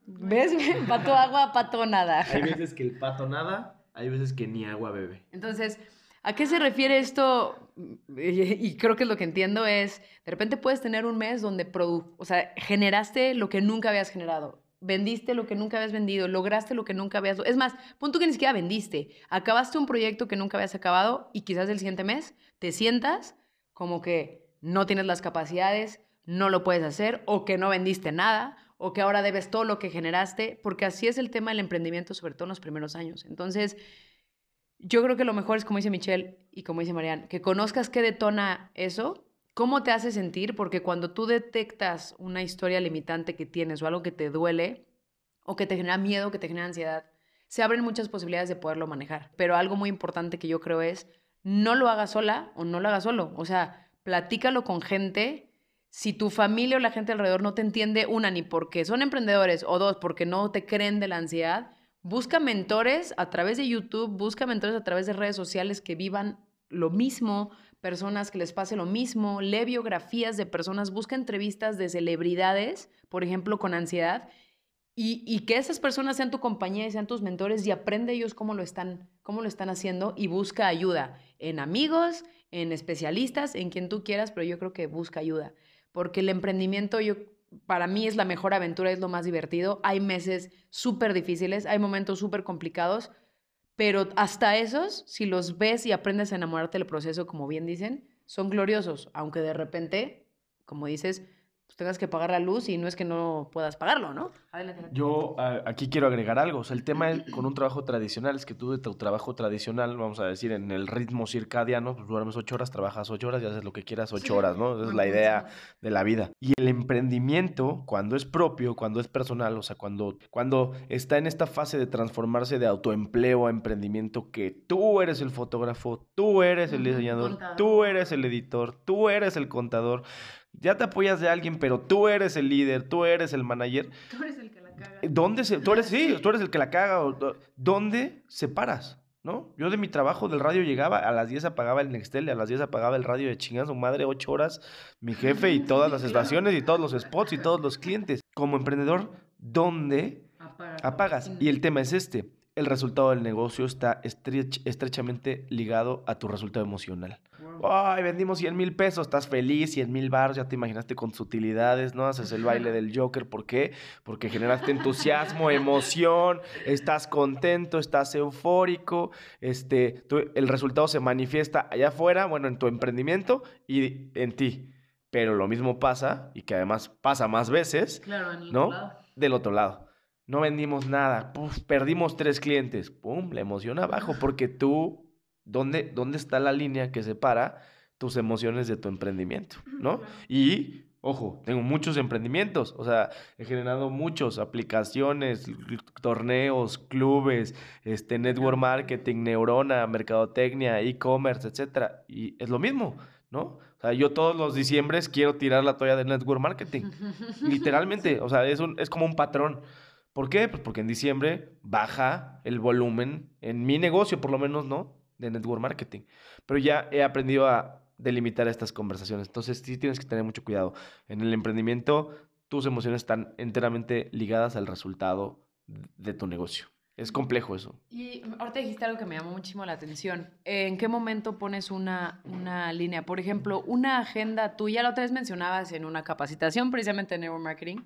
¿Ves? Pato agua, pato nada. Hay veces que el pato nada, hay veces que ni agua bebe. Entonces, ¿a qué se refiere esto? Y, y creo que lo que entiendo es, de repente puedes tener un mes donde produ o sea, generaste lo que nunca habías generado. Vendiste lo que nunca habías vendido, lograste lo que nunca habías... Es más, punto que ni siquiera vendiste, acabaste un proyecto que nunca habías acabado y quizás el siguiente mes te sientas como que no tienes las capacidades, no lo puedes hacer o que no vendiste nada o que ahora debes todo lo que generaste, porque así es el tema del emprendimiento, sobre todo en los primeros años. Entonces, yo creo que lo mejor es, como dice Michelle y como dice Marianne, que conozcas qué detona eso, cómo te hace sentir, porque cuando tú detectas una historia limitante que tienes o algo que te duele o que te genera miedo, que te genera ansiedad, se abren muchas posibilidades de poderlo manejar. Pero algo muy importante que yo creo es, no lo hagas sola o no lo hagas solo. O sea, platícalo con gente. Si tu familia o la gente alrededor no te entiende, una, ni porque son emprendedores, o dos, porque no te creen de la ansiedad, busca mentores a través de YouTube, busca mentores a través de redes sociales que vivan lo mismo, personas que les pase lo mismo, lee biografías de personas, busca entrevistas de celebridades, por ejemplo, con ansiedad, y, y, que esas personas sean tu compañía y sean tus mentores y aprende ellos cómo lo están, cómo lo están haciendo y busca ayuda en amigos, en especialistas, en quien tú quieras, pero yo creo que busca ayuda, porque el emprendimiento yo para mí es la mejor aventura, es lo más divertido. Hay meses súper difíciles, hay momentos súper complicados, pero hasta esos, si los ves y aprendes a enamorarte del proceso, como bien dicen, son gloriosos, aunque de repente, como dices, pues tengas que pagar la luz y no es que no puedas pagarlo, ¿no? Adelante. Yo a- aquí quiero agregar algo. O sea, el tema es- con un trabajo tradicional es que tú de tu trabajo tradicional, vamos a decir, en el ritmo circadiano, pues duermes ocho horas, trabajas ocho horas y haces lo que quieras ocho horas, ¿no? Esa es la idea de la vida. Y el emprendimiento, cuando es propio, cuando es personal, o sea, cuando, cuando está en esta fase de transformarse de autoempleo a emprendimiento, que tú eres el fotógrafo, tú eres el diseñador, contador. tú eres el editor, tú eres el contador. Ya te apoyas de alguien, pero tú eres el líder, tú eres el manager. Tú eres el que la caga. ¿Dónde se, tú eres, sí, tú eres el que la caga. o- ¿Dónde separas? ¿No? Yo de mi trabajo del radio llegaba, a las 10 apagaba el Nextel, a las 10 apagaba el radio de chingas su madre, 8 horas, mi jefe y todas las estaciones y todos los spots y todos los clientes. Como emprendedor, ¿dónde apagas? Y el tema es este, el resultado del negocio está estrech- estrechamente ligado a tu resultado emocional. Ay, vendimos 100 mil pesos, estás feliz, 100 mil baros, ya te imaginaste con sutilidades, ¿no? Haces el baile del Joker, ¿por qué? Porque generaste entusiasmo, emoción, estás contento, estás eufórico, este, tú- el resultado se manifiesta allá afuera, bueno, en tu emprendimiento y en ti. Pero lo mismo pasa, y que además pasa más veces, Claro, en el ¿no? otro lado. Del otro lado. No vendimos nada, puf, perdimos tres clientes, pum, la emoción abajo, porque tú, ¿dónde, ¿dónde está la línea que separa tus emociones de tu emprendimiento, no? Y, ojo, tengo muchos emprendimientos, o sea, he generado muchos, aplicaciones, torneos, clubes, este, network marketing, neurona, mercadotecnia, e-commerce, etcétera, y es lo mismo, ¿no? O sea, yo todos los diciembres quiero tirar la toalla de network marketing. Literalmente, o sea, es, un, es como un patrón. ¿Por qué? Pues porque en diciembre baja el volumen, en mi negocio por lo menos, ¿no? De network marketing. Pero ya he aprendido a delimitar estas conversaciones. Entonces sí tienes que tener mucho cuidado. En el emprendimiento, tus emociones están enteramente ligadas al resultado de tu negocio. Es complejo eso. Y ahorita dijiste algo que me llamó muchísimo la atención. ¿En qué momento pones una, una línea? Por ejemplo, una agenda tuya, la otra vez mencionabas en una capacitación precisamente de neuromarketing,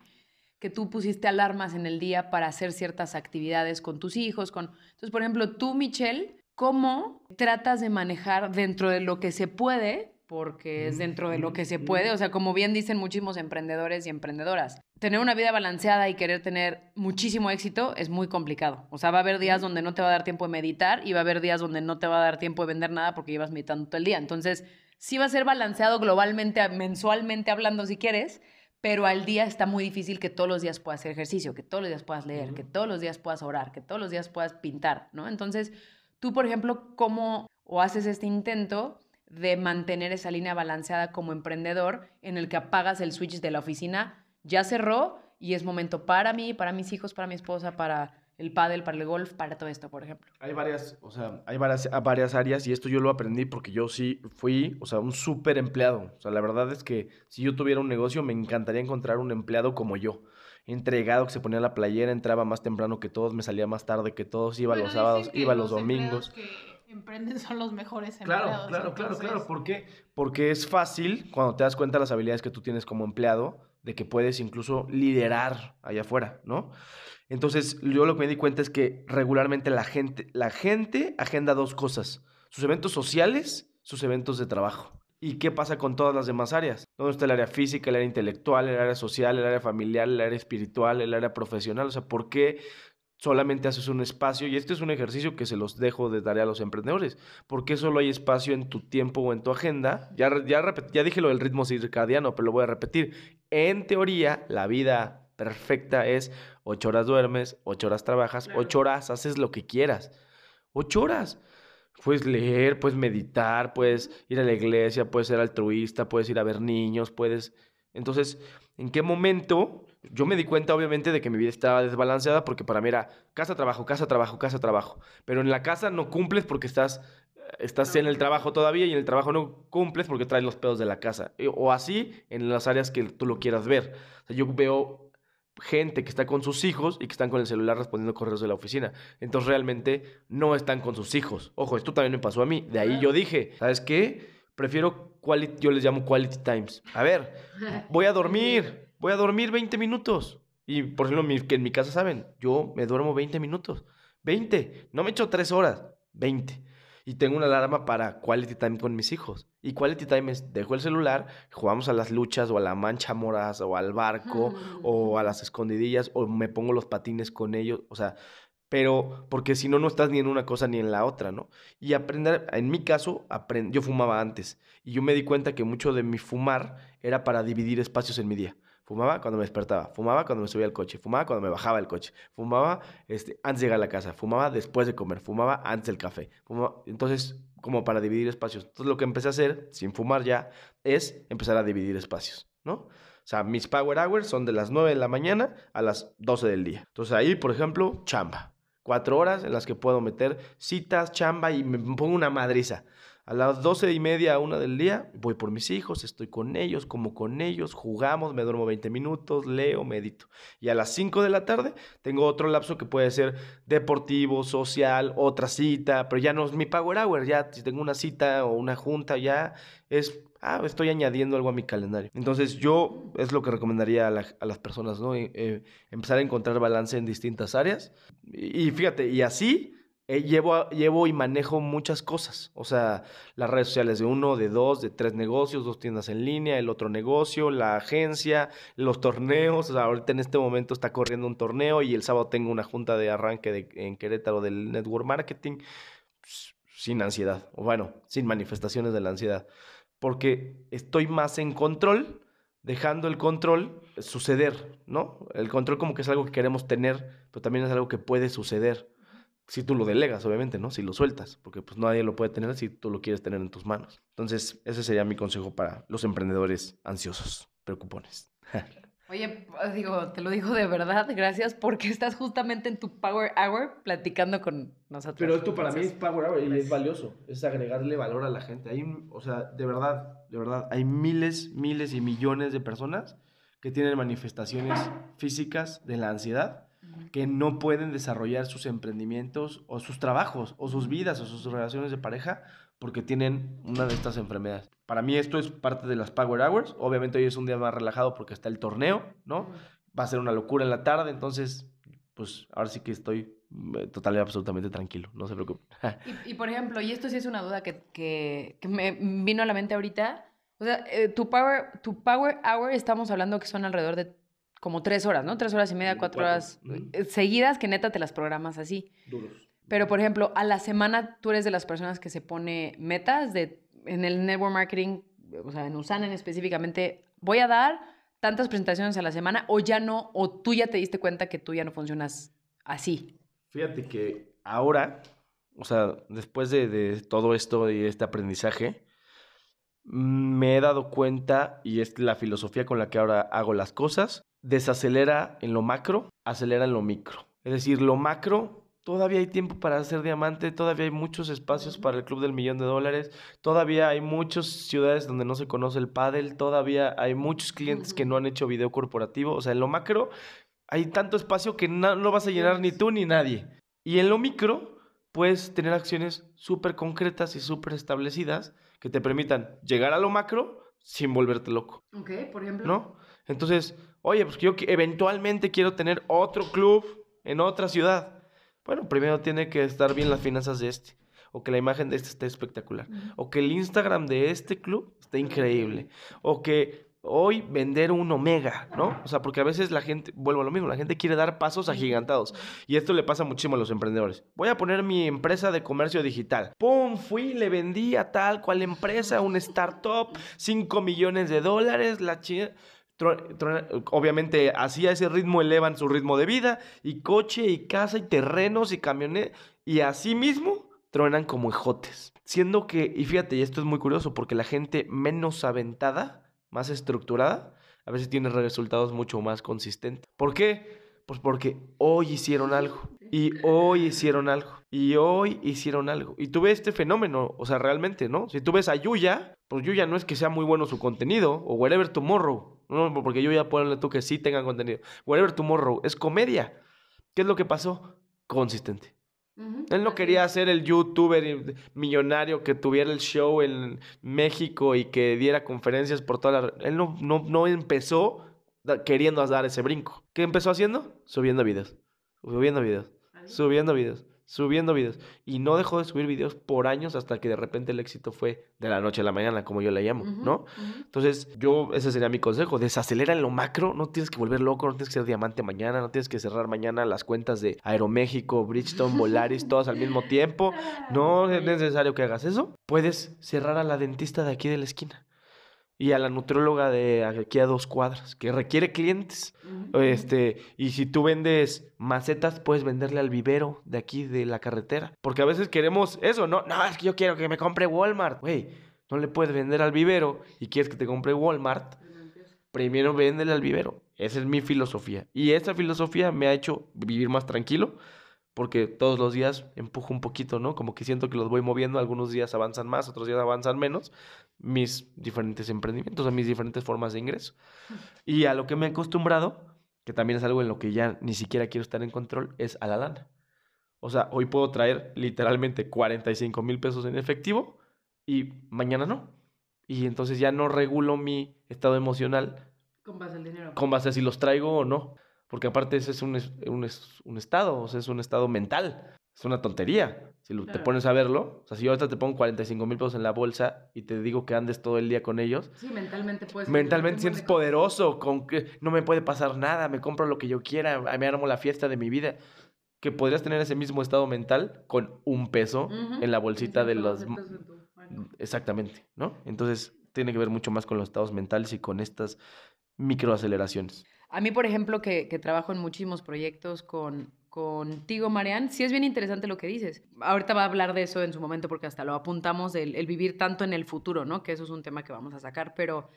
que tú pusiste alarmas en el día para hacer ciertas actividades con tus hijos. Con... Entonces, por ejemplo, tú, Michelle, ¿cómo tratas de manejar dentro de lo que se puede? Porque es dentro de lo que se puede, o sea, como bien dicen muchísimos emprendedores y emprendedoras, tener una vida balanceada y querer tener muchísimo éxito es muy complicado. O sea, va a haber días donde no te va a dar tiempo de meditar y va a haber días donde no te va a dar tiempo de vender nada porque llevas meditando todo el día. Entonces, sí va a ser balanceado globalmente, mensualmente hablando si quieres, pero al día está muy difícil que todos los días puedas hacer ejercicio, que todos los días puedas leer, que todos los días puedas orar, que todos los días puedas pintar, ¿no? Entonces, tú, por ejemplo, ¿cómo o haces este intento de mantener esa línea balanceada como emprendedor en el que apagas el switch de la oficina, ya cerró y es momento para mí, para mis hijos, para mi esposa, para el pádel, para el golf, para todo esto, por ejemplo? Hay varias, o sea, hay varias, a- varias áreas y esto yo lo aprendí porque yo sí fui, o sea, un súper empleado. O sea, la verdad es que si yo tuviera un negocio me encantaría encontrar un empleado como yo. Entregado, que se ponía la playera, entraba más temprano que todos, me salía más tarde que todos, iba Bueno, los dicen sábados, que iba los empleados domingos. que emprenden son los mejores Claro, empleados. claro, claro, claro. entonces- ¿Por qué? Porque es fácil, cuando te das cuenta de las habilidades que tú tienes como empleado, de que puedes incluso liderar allá afuera, ¿no? Entonces, yo lo que me di cuenta es que regularmente la gente, la gente agenda dos cosas, sus eventos sociales, sus eventos de trabajo. ¿Y qué pasa con todas las demás áreas? ¿Dónde está el área física, el área intelectual, el área social, el área familiar, el área espiritual, el área profesional? O sea, ¿por qué solamente haces un espacio? Y este es un ejercicio que se los dejo de tarea a los emprendedores. ¿Por qué solo hay espacio en tu tiempo o en tu agenda? Ya, ya, ya dije lo del ritmo circadiano, pero lo voy a repetir. En teoría, la vida perfecta es ocho horas duermes, ocho horas trabajas, ocho horas haces lo que quieras. Ocho horas. Puedes leer, puedes meditar, puedes ir a la iglesia, puedes ser altruista, puedes ir a ver niños, puedes... Entonces, ¿en qué momento? Yo me di cuenta, obviamente, de que mi vida estaba desbalanceada porque para mí era casa, trabajo, casa, trabajo, casa, trabajo. Pero en la casa no cumples porque estás, estás en el trabajo todavía y en el trabajo no cumples porque traes los pedos de la casa. O así en las áreas que tú lo quieras ver. O sea, yo veo gente que está con sus hijos y que están con el celular respondiendo correos de la oficina. Entonces realmente no están con sus hijos. Ojo, esto también me pasó a mí. De ahí yo dije, ¿sabes qué? Prefiero quality, yo les llamo quality times. A ver, voy a dormir, voy a dormir 20 minutos. Y por ejemplo, que en mi casa saben, yo me duermo 20 minutos. 20, no me echo 3 horas, 20 y tengo una alarma para quality time con mis hijos. Y quality time es, dejo el celular, jugamos a las luchas o a la mancha moras o al barco o a las escondidillas o me pongo los patines con ellos, o sea, pero porque si no, no estás ni en una cosa ni en la otra, ¿no? Y aprender, en mi caso, yo fumaba antes y yo me di cuenta que mucho de mi fumar era para dividir espacios en mi día. Fumaba cuando me despertaba, fumaba cuando me subía al coche, fumaba cuando me bajaba del coche, fumaba este, antes de llegar a la casa, fumaba después de comer, fumaba antes del café. Entonces, como para dividir espacios. Entonces, lo que empecé a hacer, sin fumar ya, es empezar a dividir espacios, ¿no? O sea, mis power hours son de las 9 de la mañana a las 12 del día. Entonces, ahí, por ejemplo, chamba. Cuatro horas en las que puedo meter citas, chamba y me pongo una madriza. A las doce y media, una del día, voy por mis hijos, estoy con ellos, como con ellos, jugamos, me duermo 20 minutos, leo, medito. Y a las 5 de la tarde tengo otro lapso que puede ser deportivo, social, otra cita, pero ya no es mi power hour, ya si tengo una cita o una junta, ya es ah, estoy añadiendo algo a mi calendario. Entonces yo es lo que recomendaría a, las personas, ¿no? Eh, empezar a encontrar balance en distintas áreas. y, fíjate, y así eh, llevo, llevo y manejo muchas cosas. O sea, las redes sociales de uno, de dos, de tres negocios, dos tiendas en línea, el otro negocio, la agencia, los torneos. O sea, ahorita en este momento está corriendo un torneo y el sábado tengo una junta de arranque en Querétaro del Network Marketing sin ansiedad. O bueno, sin manifestaciones de la ansiedad. Porque estoy más en control, dejando el control suceder, ¿no? El control como que es algo que queremos tener, pero también es algo que puede suceder si tú lo delegas, obviamente, ¿no? Si lo sueltas, porque pues nadie lo puede tener si tú lo quieres tener en tus manos. Entonces, ese sería mi consejo para los emprendedores ansiosos, preocupones. Oye, digo, te lo digo de verdad, gracias, porque estás justamente en tu Power Hour platicando con nosotros. Pero esto para mí es Power Hour y es valioso, es agregarle valor a la gente. Hay, o sea, de verdad, de verdad, hay miles, miles y millones de personas que tienen manifestaciones físicas de la ansiedad que no pueden desarrollar sus emprendimientos o sus trabajos o sus vidas o sus relaciones de pareja porque tienen una de estas enfermedades. Para mí esto es parte de las Power Hours. Obviamente hoy es un día más relajado porque está el torneo, ¿no? Va a ser una locura en la tarde, entonces, pues ahora sí que estoy eh, total y absolutamente tranquilo, no se preocupe. y, por ejemplo, y esto sí es una duda que, que, me vino a la mente ahorita. O sea, eh, tu, power, tu Power Hour estamos hablando que son alrededor de como tres horas, ¿no? Tres horas y media, cuatro, horas eh, seguidas que neta te las programas así. Duros. Pero, por ejemplo, a la semana tú eres de las personas que se pone metas de, en el network marketing, o sea, en Usana en específicamente, voy a dar tantas presentaciones a la semana o ya no, o tú ya te diste cuenta que tú ya no funcionas así. Fíjate que ahora, o sea, después de, de todo esto y este aprendizaje, me he dado cuenta, y es la filosofía con la que ahora hago las cosas, desacelera en lo macro, acelera en lo micro. Es decir, lo macro, todavía hay tiempo para hacer diamante, todavía hay muchos espacios para el Club del Millón de Dólares, todavía hay muchas ciudades donde no se conoce el pádel, todavía hay muchos clientes que no han hecho video corporativo. O sea, en lo macro hay tanto espacio que no lo vas a llenar ni tú ni nadie. Y en lo micro puedes tener acciones súper concretas y súper establecidas que te permitan llegar a lo macro sin volverte loco, Ok, por ejemplo. ¿no? Entonces, oye, pues yo eventualmente quiero tener otro club en otra ciudad. Bueno, primero tiene que estar bien las finanzas de este. O que la imagen de este esté espectacular. O que el Instagram de este club esté increíble. O que hoy vender un Omega, ¿no? O sea, porque a veces la gente, vuelvo a lo mismo, la gente quiere dar pasos agigantados. Y esto le pasa muchísimo a los emprendedores. Voy a poner mi empresa de comercio digital. ¡Pum! Fui, le vendí a tal cual empresa, un startup, 5 millones de dólares, la chida. Obviamente, así a ese ritmo elevan su ritmo de vida, y coche, y casa, y terrenos, y camionetas, y así mismo truenan como ejotes. Siendo que, y fíjate, y esto es muy curioso, porque la gente menos aventada, más estructurada, a veces tiene resultados mucho más consistentes. ¿Por qué? Pues porque hoy hicieron algo, y hoy hicieron algo, y hoy hicieron algo. Y tú ves este fenómeno, o sea, realmente, ¿no? Si tú ves a Yuya, pues Yuya no es que sea muy bueno su contenido, o Wherever Tomorrow, no, porque Yuya ponle tú que sí tengan contenido. Wherever Tomorrow es comedia. ¿Qué es lo que pasó? Consistente. Él no quería ser el youtuber millonario que tuviera el show en México y que diera conferencias por toda la... Él no, no, no empezó queriendo dar ese brinco. ¿Qué empezó haciendo? Subiendo videos. Subiendo videos. Subiendo videos. Subiendo videos. Y no dejó de subir videos por años hasta que de repente el éxito fue de la noche a la mañana, como yo le llamo, ¿no? Entonces, yo, ese sería mi consejo. Desacelera en lo macro. No tienes que volver loco, no tienes que ser diamante mañana, no tienes que cerrar mañana las cuentas de Aeroméxico, Bridgestone, Volaris, todas al mismo tiempo. No es necesario que hagas eso. Puedes cerrar a la dentista de aquí de la esquina. Y a la nutrióloga de aquí a dos cuadras, que requiere clientes. Este, y si tú vendes macetas, puedes venderle al vivero de aquí de la carretera. Porque a veces queremos eso, no, no, es que yo quiero que me compre Walmart. Güey, no le puedes vender al vivero y quieres que te compre Walmart. Primero véndele al vivero. Esa es mi filosofía. Y esa filosofía me ha hecho vivir más tranquilo. Porque todos los días empujo un poquito, ¿no? Como que siento que los voy moviendo. Algunos días avanzan más, otros días avanzan menos. Mis diferentes emprendimientos, a mis diferentes formas de ingreso. Y a lo que me he acostumbrado, que también es algo en lo que ya ni siquiera quiero estar en control, es a la lana. O sea, hoy puedo traer literalmente 45 mil pesos en efectivo y mañana no. Y entonces ya no regulo mi estado emocional Con base al dinero. con base a si los traigo o no. Porque aparte ese es un, es- un, es- un estado, o sea, es un estado mental. Es una tontería. Si lo- te pones a verlo, o sea, si yo ahorita te pongo 45 mil pesos en la bolsa y te digo que andes todo el día con ellos, Sí, mentalmente puedes. mentalmente sientes poderoso, con que no me puede pasar nada, me compro lo que yo quiera, me armo la fiesta de mi vida. Que podrías tener ese mismo estado mental con un peso en la bolsita de los... Exactamente, ¿no? Entonces tiene que ver mucho más con los estados mentales y con estas microaceleraciones. A mí, por ejemplo, que, que trabajo en muchísimos proyectos con, contigo, Marian, sí es bien interesante lo que dices. Ahorita va a hablar de eso en su momento porque hasta lo apuntamos, el, vivir tanto en el futuro, ¿no? Que eso es un tema que vamos a sacar, pero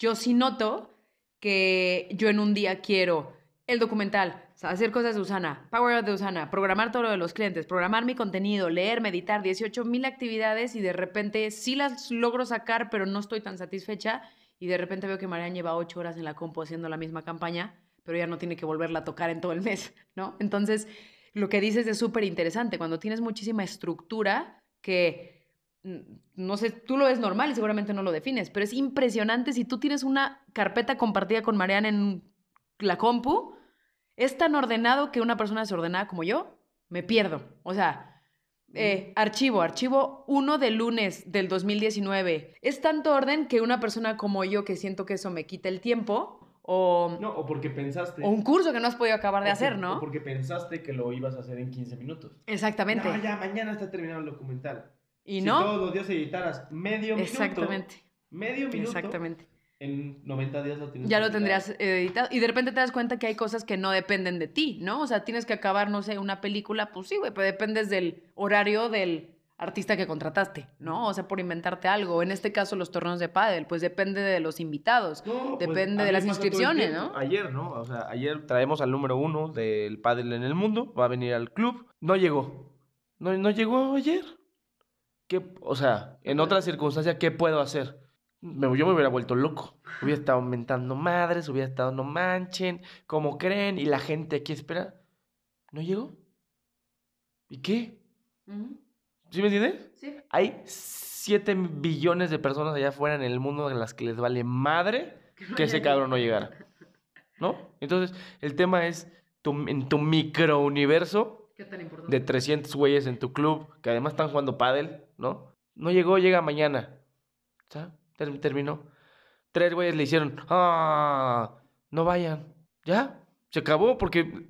yo sí noto que yo en un día quiero el documental, hacer cosas de Usana, Power Up de Usana, programar todo lo de los clientes, programar mi contenido, leer, meditar, 18 mil actividades y de repente sí las logro sacar, pero no estoy tan satisfecha y de repente veo que Marian lleva ocho horas en la compu haciendo la misma campaña, pero ya no tiene que volverla a tocar en todo el mes, ¿no? Entonces, lo que dices es súper interesante. Cuando tienes muchísima estructura que, mm, no sé, tú lo ves normal y seguramente no lo defines, pero es impresionante si tú tienes una carpeta compartida con Marian en la compu, es tan ordenado que una persona desordenada como yo, me pierdo. O sea, eh, archivo, archivo 1 de lunes del 2019. Es tanto orden que una persona como yo, que siento que eso me quita el tiempo, o, No, o porque pensaste. o un curso que no has podido acabar de hacer, ¿no? o porque pensaste que lo ibas a hacer en 15 minutos. Exactamente. No, ya mañana está terminado el documental. Y si no. todos los días editaras medio minuto. Exactamente. Medio minuto. Exactamente. En 90 días lo tienes. Ya lo tendrías editado. Y de repente te das cuenta que hay cosas que no dependen de ti, ¿no? O sea, tienes que acabar, no sé, una película, pues sí, güey, pero dependes del horario del artista que contrataste, ¿no? O sea, por inventarte algo. En este caso, los torneos de pádel, pues depende de los invitados. No, pues, Depende de las inscripciones. ¿no? Ayer, ¿no? O sea, ayer traemos al número uno del pádel en el mundo. Va a venir al club. No llegó. No, no llegó ayer. ¿Qué, o sea, en otra circunstancia, ¿qué puedo hacer? Me- yo me hubiera vuelto loco. Hubiera estado mentando madres, hubiera estado no manchen, ¿cómo creen? Y la gente aquí espera. ¿No llegó? ¿Y qué? ¿Sí me entiendes? Sí. Hay 7 billones de personas allá afuera en el mundo a las que les vale madre que ese cabrón no llegara. ¿No? Entonces, el tema es tu, en tu microuniverso ¿Qué tan importante? de 300 güeyes en tu club, que además están jugando pádel, ¿no? No llegó, llega mañana. ¿Ya? Ter- terminó. Tres güeyes le hicieron, ah, no vayan. ¿Ya? Se acabó porque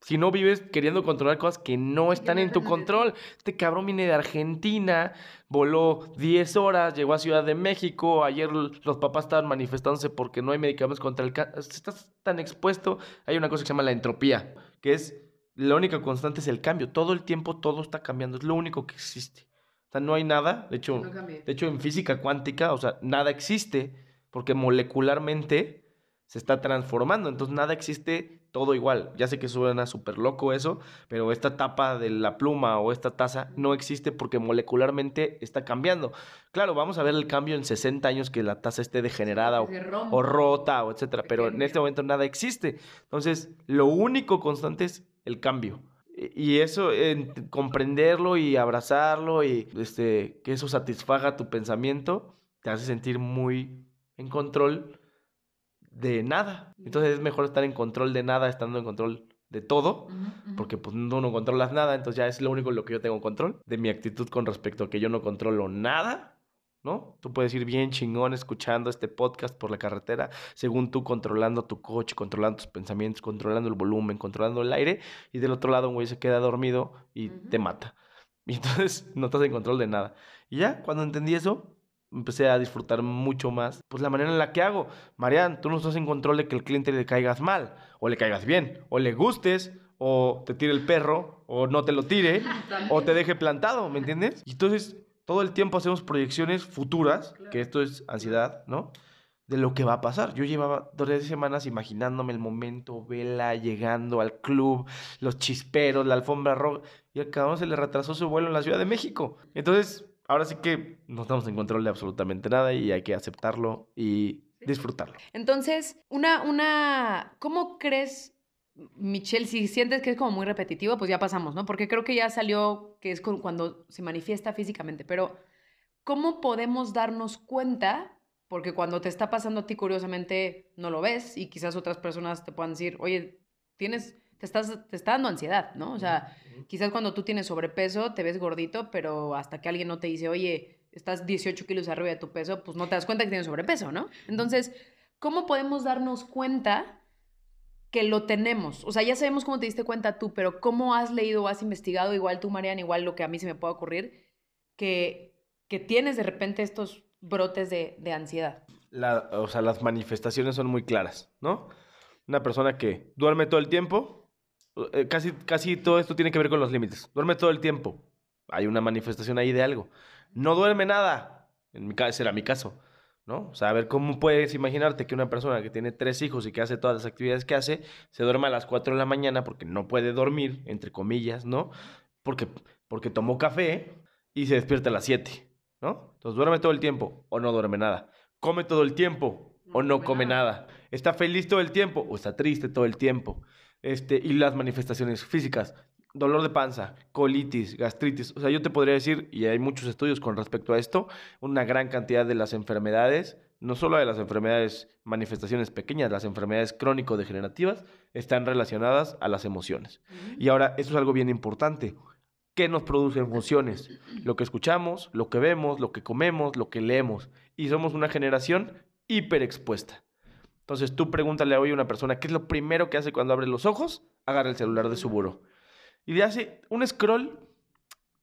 si no vives queriendo controlar cosas que no están en tu control. Este cabrón viene de Argentina, voló 10 horas, llegó a Ciudad de México. Ayer los papás estaban manifestándose porque no hay medicamentos contra el cáncer. Estás tan expuesto. Hay una cosa que se llama la entropía, que es la única constante es el cambio. Todo el tiempo todo está cambiando. Es lo único que existe. O sea, no hay nada. De hecho, no de hecho en física cuántica, o sea, nada existe porque molecularmente se está transformando. Entonces nada existe todo igual. Ya sé que suena súper loco eso, pero esta tapa de la pluma o esta taza no existe porque molecularmente está cambiando. Claro, vamos a ver el cambio en 60 años que la taza esté degenerada o, o rota o etcétera, pero en este momento nada existe. Entonces, lo único constante es el cambio. Y eso, en comprenderlo y abrazarlo y este, que eso satisfaga tu pensamiento, te hace sentir muy en control de nada. Entonces es mejor estar en control de nada estando en control de todo, porque pues no, no controlas nada, entonces ya es lo único en lo que yo tengo control, de mi actitud con respecto a que yo no controlo nada, ¿no? Tú puedes ir bien chingón escuchando este podcast por la carretera, según tú controlando tu coche, controlando tus pensamientos, controlando el volumen, controlando el aire, y del otro lado un güey se queda dormido y te mata. Y entonces no estás en control de nada. Y ya, cuando entendí eso, empecé a disfrutar mucho más, pues la manera en la que hago. Marian, tú no estás en control de que el cliente le caigas mal, o le caigas bien, o le gustes, o te tire el perro, o no te lo tire, o te deje plantado, ¿me entiendes? Y entonces todo el tiempo hacemos proyecciones futuras, que esto es ansiedad, ¿no? De lo que va a pasar. Yo llevaba tres semanas imaginándome el momento, Vela llegando al club, los chisperos, la alfombra roja, y al cabrón se le retrasó su vuelo en la Ciudad de México. Entonces, ahora sí que no estamos en control de absolutamente nada y hay que aceptarlo y disfrutarlo. Entonces, una, una, ¿cómo crees, Michelle, si sientes que es como muy repetitivo, pues ya pasamos, ¿no? Porque creo que ya salió que es cuando se manifiesta físicamente, pero ¿cómo podemos darnos cuenta? Porque cuando te está pasando a ti, curiosamente, no lo ves y quizás otras personas te puedan decir, oye, tienes, te, estás, te está dando ansiedad, ¿no? O sea, quizás cuando tú tienes sobrepeso, te ves gordito, pero hasta que alguien no te dice, oye, estás 18 kilos arriba de tu peso, pues no te das cuenta que tienes sobrepeso, ¿no? Entonces, ¿cómo podemos darnos cuenta que lo tenemos? O sea, ya sabemos cómo te diste cuenta tú, pero ¿cómo has leído o has investigado, igual tú, Mariana, igual lo que a mí se me puede ocurrir, que, que tienes de repente estos brotes de, de ansiedad? La- o sea, las manifestaciones son muy claras, ¿no? Una persona que duerme todo el tiempo, eh, casi, casi todo esto tiene que ver con los límites. Duerme todo el tiempo. Hay una manifestación ahí de algo. No duerme nada. En era mi caso, ¿no? O sea, a ver, ¿cómo puedes imaginarte que una persona que tiene tres hijos y que hace todas las actividades que hace, se duerma a las 4 de la mañana porque no puede dormir, entre comillas, ¿no? Porque, porque tomó café y se despierta a las 7, ¿no? Entonces duerme todo el tiempo o no duerme nada. Come todo el tiempo o no come nada. Está feliz todo el tiempo o está triste todo el tiempo. Este, y las manifestaciones físicas, dolor de panza, colitis, gastritis. O sea, yo te podría decir, y hay muchos estudios con respecto a esto, una gran cantidad de las enfermedades, no solo de las enfermedades, manifestaciones pequeñas, las enfermedades crónico-degenerativas, están relacionadas a las emociones. Y ahora, eso es algo bien importante. ¿Qué nos produce emociones? Lo que escuchamos, lo que vemos, lo que comemos, lo que leemos. Y somos una generación hiperexpuesta. Entonces tú pregúntale hoy a una persona qué es lo primero que hace cuando abre los ojos, agarra el celular de su buró. Y le hace un scroll,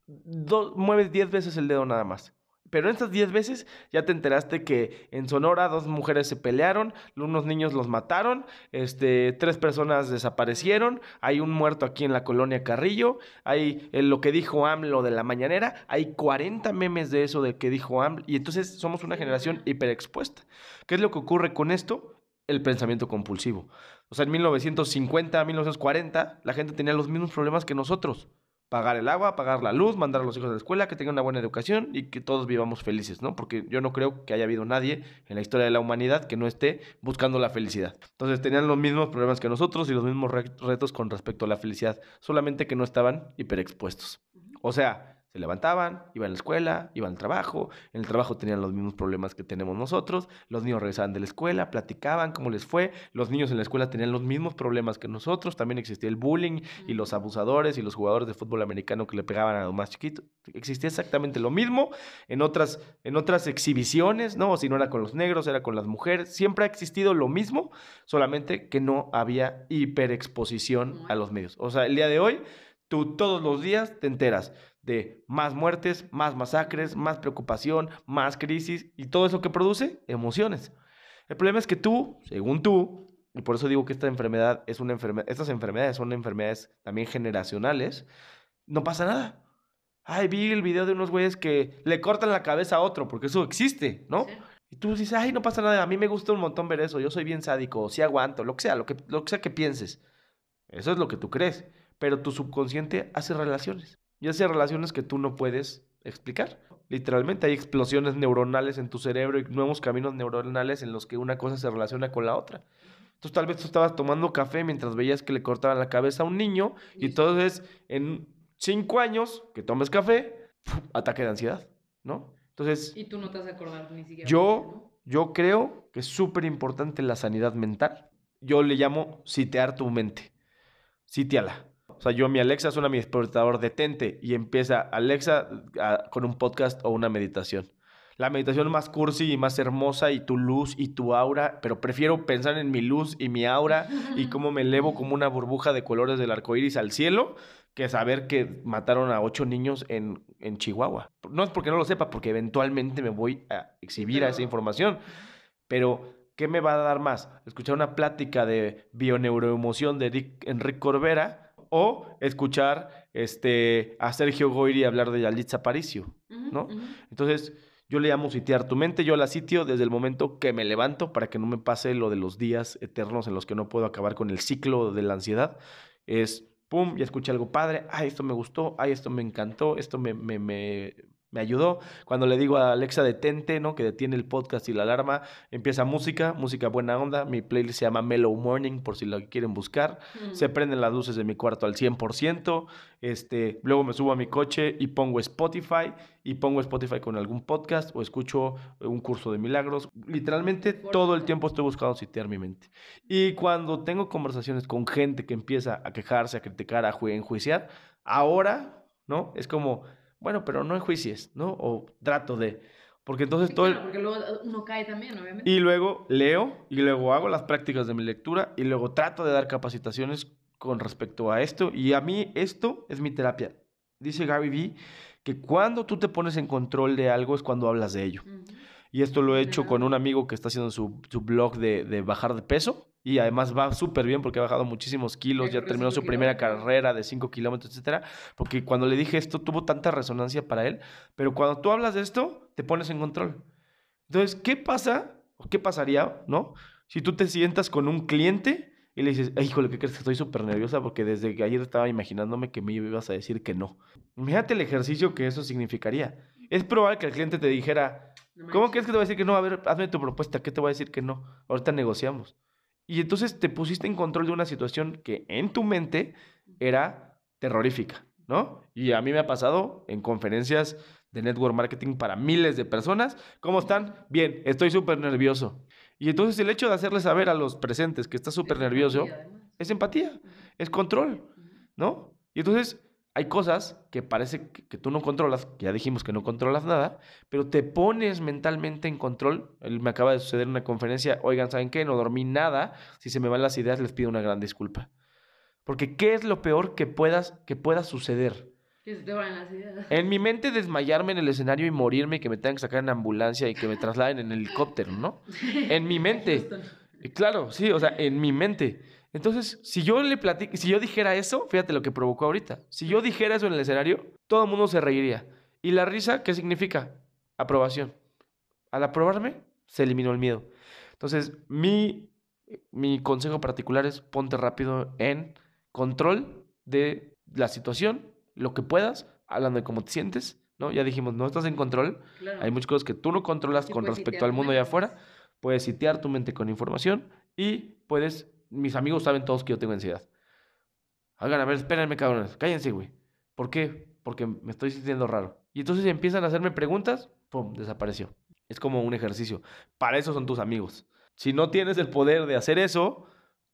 do- mueves 10 veces el dedo nada más. Pero en estas 10 veces ya te enteraste que en Sonora dos mujeres se pelearon, unos niños los mataron, este, tres personas desaparecieron, hay un muerto aquí en la colonia Carrillo, hay eh, lo que dijo AMLO de la mañanera, hay 40 memes de eso de que dijo AMLO, y entonces somos una generación hiperexpuesta. ¿Qué es lo que ocurre con esto? El pensamiento compulsivo. O sea, en 1950, 1940, la gente tenía los mismos problemas que nosotros pagar el agua, pagar la luz, mandar a los hijos a la escuela, que tengan una buena educación y que todos vivamos felices, ¿no? Porque yo no creo que haya habido nadie en la historia de la humanidad que no esté buscando la felicidad. Entonces tenían los mismos problemas que nosotros y los mismos re- retos con respecto a la felicidad, solamente que no estaban hiperexpuestos. O sea, Se levantaban, iban a la escuela, iban al trabajo, en el trabajo tenían los mismos problemas que tenemos nosotros, los niños regresaban de la escuela, platicaban cómo les fue, los niños en la escuela tenían los mismos problemas que nosotros, también existía el bullying y los abusadores y los jugadores de fútbol americano que le pegaban a los más chiquitos. Existía exactamente lo mismo en otras, en otras exhibiciones, ¿no? Si no era con los negros, era con las mujeres, siempre ha existido lo mismo, solamente que no había hiperexposición a los medios. O sea, el día de hoy, tú todos los días te enteras de más muertes, más masacres, más preocupación, más crisis y todo eso que produce emociones. El problema es que tú, según tú, y por eso digo que esta enfermedad es una enfermedad, estas enfermedades son enfermedades también generacionales, no pasa nada. Ay, vi el video de unos güeyes que le cortan la cabeza a otro, porque eso existe, ¿no? Y tú dices, ay, no pasa nada, a mí me gusta un montón ver eso, yo soy bien sádico, sí aguanto, lo que sea, lo que, lo que sea que pienses. Eso es lo que tú crees, pero tu subconsciente hace relaciones y hace relaciones que tú no puedes explicar. Literalmente hay explosiones neuronales en tu cerebro y nuevos caminos neuronales en los que una cosa se relaciona con la otra. Entonces tal vez tú estabas tomando café mientras veías que le cortaban la cabeza a un niño y entonces en cinco años que tomes café, ataque de ansiedad, ¿no? Entonces Y tú no te vas a acordar ni siquiera. yo, yo creo que es súper importante la sanidad mental. Yo le llamo sitear tu mente. Sitiala. O sea, yo mi Alexa suena mi despertador detente y empieza Alexa a- con un podcast o una meditación. La meditación más cursi y más hermosa y tu luz y tu aura, pero prefiero pensar en mi luz y mi aura y cómo me elevo como una burbuja de colores del arco iris al cielo que saber que mataron a ocho niños en, en Chihuahua. No es porque no lo sepa, porque eventualmente me voy a exhibir a esa información. Pero, ¿qué me va a dar más? ¿Escuchar una plática de bioneuroemoción de Enrique Corbera o escuchar este, a Sergio Goyri hablar de Yalitza Aparicio? ¿no? Entonces, yo le llamo sitiar tu mente, yo la sitio desde el momento que me levanto para que no me pase lo de los días eternos en los que no puedo acabar con el ciclo de la ansiedad. Es, pum, ya escuché algo padre, ay, esto me gustó, ay, esto me encantó, esto me, me, me, me ayudó. Cuando le digo a Alexa detente, ¿no? Que detiene el podcast y la alarma, empieza música, música buena onda. Mi playlist se llama Mellow Morning, por si lo quieren buscar. Se prenden las luces de mi cuarto al 100%. Este, luego me subo a mi coche y pongo Spotify y pongo Spotify con algún podcast o escucho un curso de milagros. Literalmente todo el tiempo estoy buscando sitiar mi mente. Y cuando tengo conversaciones con gente que empieza a quejarse, a criticar, a ju- enjuiciar, ahora, ¿no? Es como, bueno, pero no enjuicies, ¿no? O trato de... Porque entonces todo el... Claro, porque luego uno cae también, obviamente. Y luego leo y luego hago las prácticas de mi lectura y luego trato de dar capacitaciones con respecto a esto. Y a mí esto es mi terapia. Dice Gary Vee que cuando tú te pones en control de algo es cuando hablas de ello. Y esto lo he hecho con un amigo que está haciendo su, su blog de, de bajar de peso. Y además va súper bien porque ha bajado muchísimos kilos, ya terminó su primera carrera de 5 kilómetros, etcétera. Porque cuando le dije esto tuvo tanta resonancia para él. Pero cuando tú hablas de esto, te pones en control. Entonces, ¿qué pasa qué pasaría, no? Si tú te sientas con un cliente y le dices, "Ay, híjole, ¿qué crees que estoy súper nerviosa? Porque desde que ayer estaba imaginándome que me ibas a decir que no. Imagínate el ejercicio que eso significaría. Es probable que el cliente te dijera, ¿cómo crees que te va a decir que no? A ver, hazme tu propuesta, ¿qué te voy a decir que no? Ahorita negociamos. Y entonces te pusiste en control de una situación que en tu mente era terrorífica, ¿no? Y a mí me ha pasado en conferencias de network marketing para miles de personas. ¿Cómo están? Bien, estoy súper nervioso. Y entonces el hecho de hacerle saber a los presentes que estás súper nervioso es empatía, es control, ¿no? Y entonces hay cosas que parece que, que tú no controlas, que ya dijimos que no controlas nada, pero te pones mentalmente en control. El- me acaba de suceder en una conferencia, oigan, ¿saben qué? No dormí nada. Si se me van las ideas, les pido una gran disculpa. Porque ¿qué es lo peor que puedas que pueda suceder? Que se te van las ideas. En mi mente desmayarme en el escenario y morirme y que me tengan que sacar en ambulancia y que me trasladen en helicóptero, ¿no? En mi mente. Claro, sí, o sea, en mi mente. Entonces, si yo le platico, si yo dijera eso, fíjate lo que provocó ahorita. Si yo dijera eso en el escenario, todo el mundo se reiría. ¿Y la risa qué significa? Aprobación. Al aprobarme, se eliminó el miedo. Entonces, mi, mi consejo particular es ponte rápido en control de la situación, lo que puedas, hablando de cómo te sientes, ¿no? Ya dijimos, no estás en control. Claro. Hay muchas cosas que tú no controlas Sí, con respecto al mundo allá afuera. Puedes sitiar tu mente con información y puedes... Mis amigos saben todos que yo tengo ansiedad. Hagan, a ver, espérenme, cabrones. Cállense, güey. ¿Por qué? Porque me estoy sintiendo raro. Y entonces empiezan a hacerme preguntas, ¡pum! Desapareció. Es como un ejercicio. Para eso son tus amigos. Si no tienes el poder de hacer eso,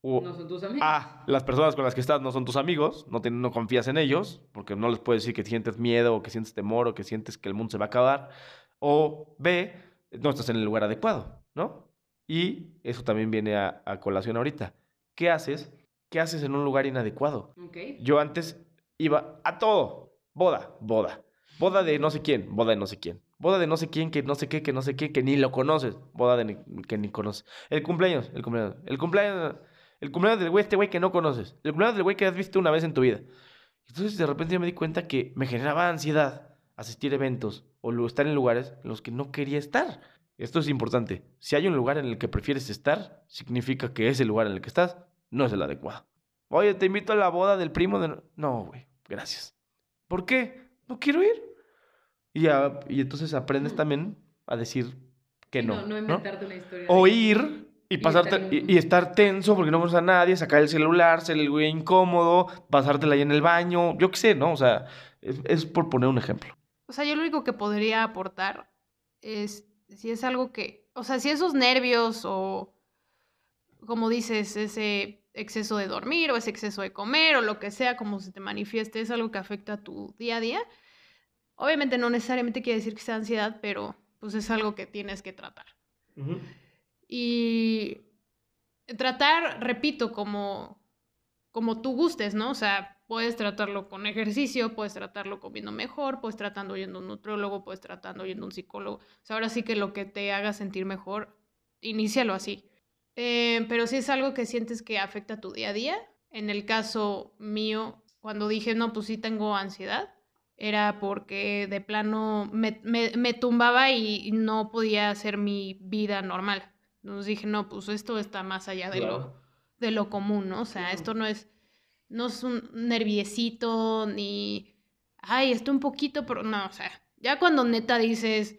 o No son tus amigos. A, las personas con las que estás no son tus amigos, no, te- no confías en ellos, porque no les puedes decir que sientes miedo, o que sientes temor, o que sientes que el mundo se va a acabar. O B, no estás en el lugar adecuado, ¿no? Y eso también viene a, a colación ahorita. ¿Qué haces? ¿Qué haces en un lugar inadecuado? Yo antes iba a todo. Boda, boda. Boda de no sé quién, boda de no sé quién. Boda de no sé quién, que no sé qué, que no sé qué, que ni lo conoces. Boda de ni- que ni conoces. El cumpleaños, el cumpleaños. El cumpleaños, el cumpleaños del güey, este güey que no conoces. El cumpleaños del güey que has visto una vez en tu vida. Entonces de repente yo me di cuenta que me generaba ansiedad asistir a eventos o estar en lugares en los que no quería estar. Esto es importante. Si hay un lugar en el que prefieres estar, significa que ese lugar en el que estás no es el adecuado. Oye, te invito a la boda del primo de... no-". Güey, gracias. ¿Por qué? No quiero ir. Y, ya- y entonces aprendes también a decir que no. No, no ¿no? inventarte una historia. O ir y, pasarte estar y estar tenso porque no conoces a nadie, sacar el celular, ser el güey incómodo, pasártela ahí en el baño, yo qué sé, ¿no? O sea, es, es por poner un ejemplo. O sea, yo lo único que podría aportar es si es algo que, o sea, si esos nervios o, como dices, ese exceso de dormir o ese exceso de comer o lo que sea, como se te manifieste, es algo que afecta a tu día a día. Obviamente no necesariamente quiere decir que sea ansiedad, pero pues es algo que tienes que tratar. Y tratar, repito, como, como tú gustes, ¿no? O sea, puedes tratarlo con ejercicio, puedes tratarlo comiendo mejor, puedes tratando yendo a un nutriólogo, puedes tratando yendo a un psicólogo. O sea, ahora sí que lo que te haga sentir mejor, inícialo así. Eh, pero si es algo que sientes que afecta tu día a día, en el caso mío, cuando dije, no, pues sí tengo ansiedad, era porque de plano me, me- me tumbaba y no podía hacer mi vida normal. Entonces dije, no, pues esto está más allá de, lo, de lo común, ¿no? O sea, esto no es, no es un nerviecito ni, ay, esto un poquito, pero no, o sea, ya cuando neta dices,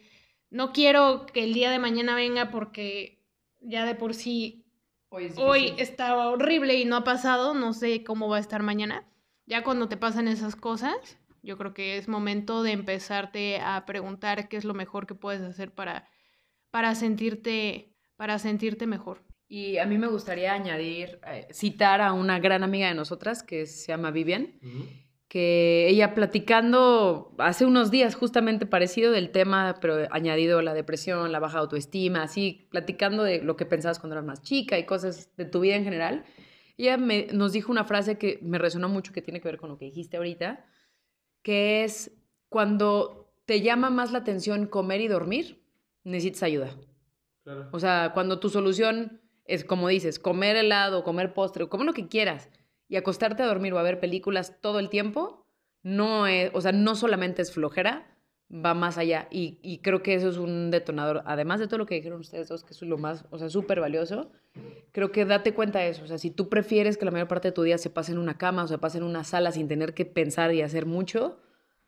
no quiero que el día de mañana venga porque ya de por sí Hoy es hoy estaba horrible y no ha pasado, no sé cómo va a estar mañana. Ya cuando te pasan esas cosas, yo creo que es momento de empezarte a preguntar qué es lo mejor que puedes hacer para, para sentirte para sentirte mejor. Y a mí me gustaría añadir, eh, citar a una gran amiga de nosotras que se llama Vivian, que ella platicando hace unos días justamente parecido del tema, pero añadido la depresión, la baja autoestima, así platicando de lo que pensabas cuando eras más chica y cosas de tu vida en general. Ella me, nos dijo una frase que me resonó mucho, que tiene que ver con lo que dijiste ahorita, que es cuando te llama más la atención comer y dormir, necesitas ayuda. O sea, cuando tu solución es, como dices, comer helado, comer postre, comer lo que quieras y acostarte a dormir o a ver películas todo el tiempo, no es, o sea, no solamente es flojera, va más allá. Y, y creo que eso es un detonador, además de todo lo que dijeron ustedes dos, que es lo más, o sea, súper valioso, creo que date cuenta de eso. O sea, si tú prefieres que la mayor parte de tu día se pase en una cama o se pase en una sala sin tener que pensar y hacer mucho,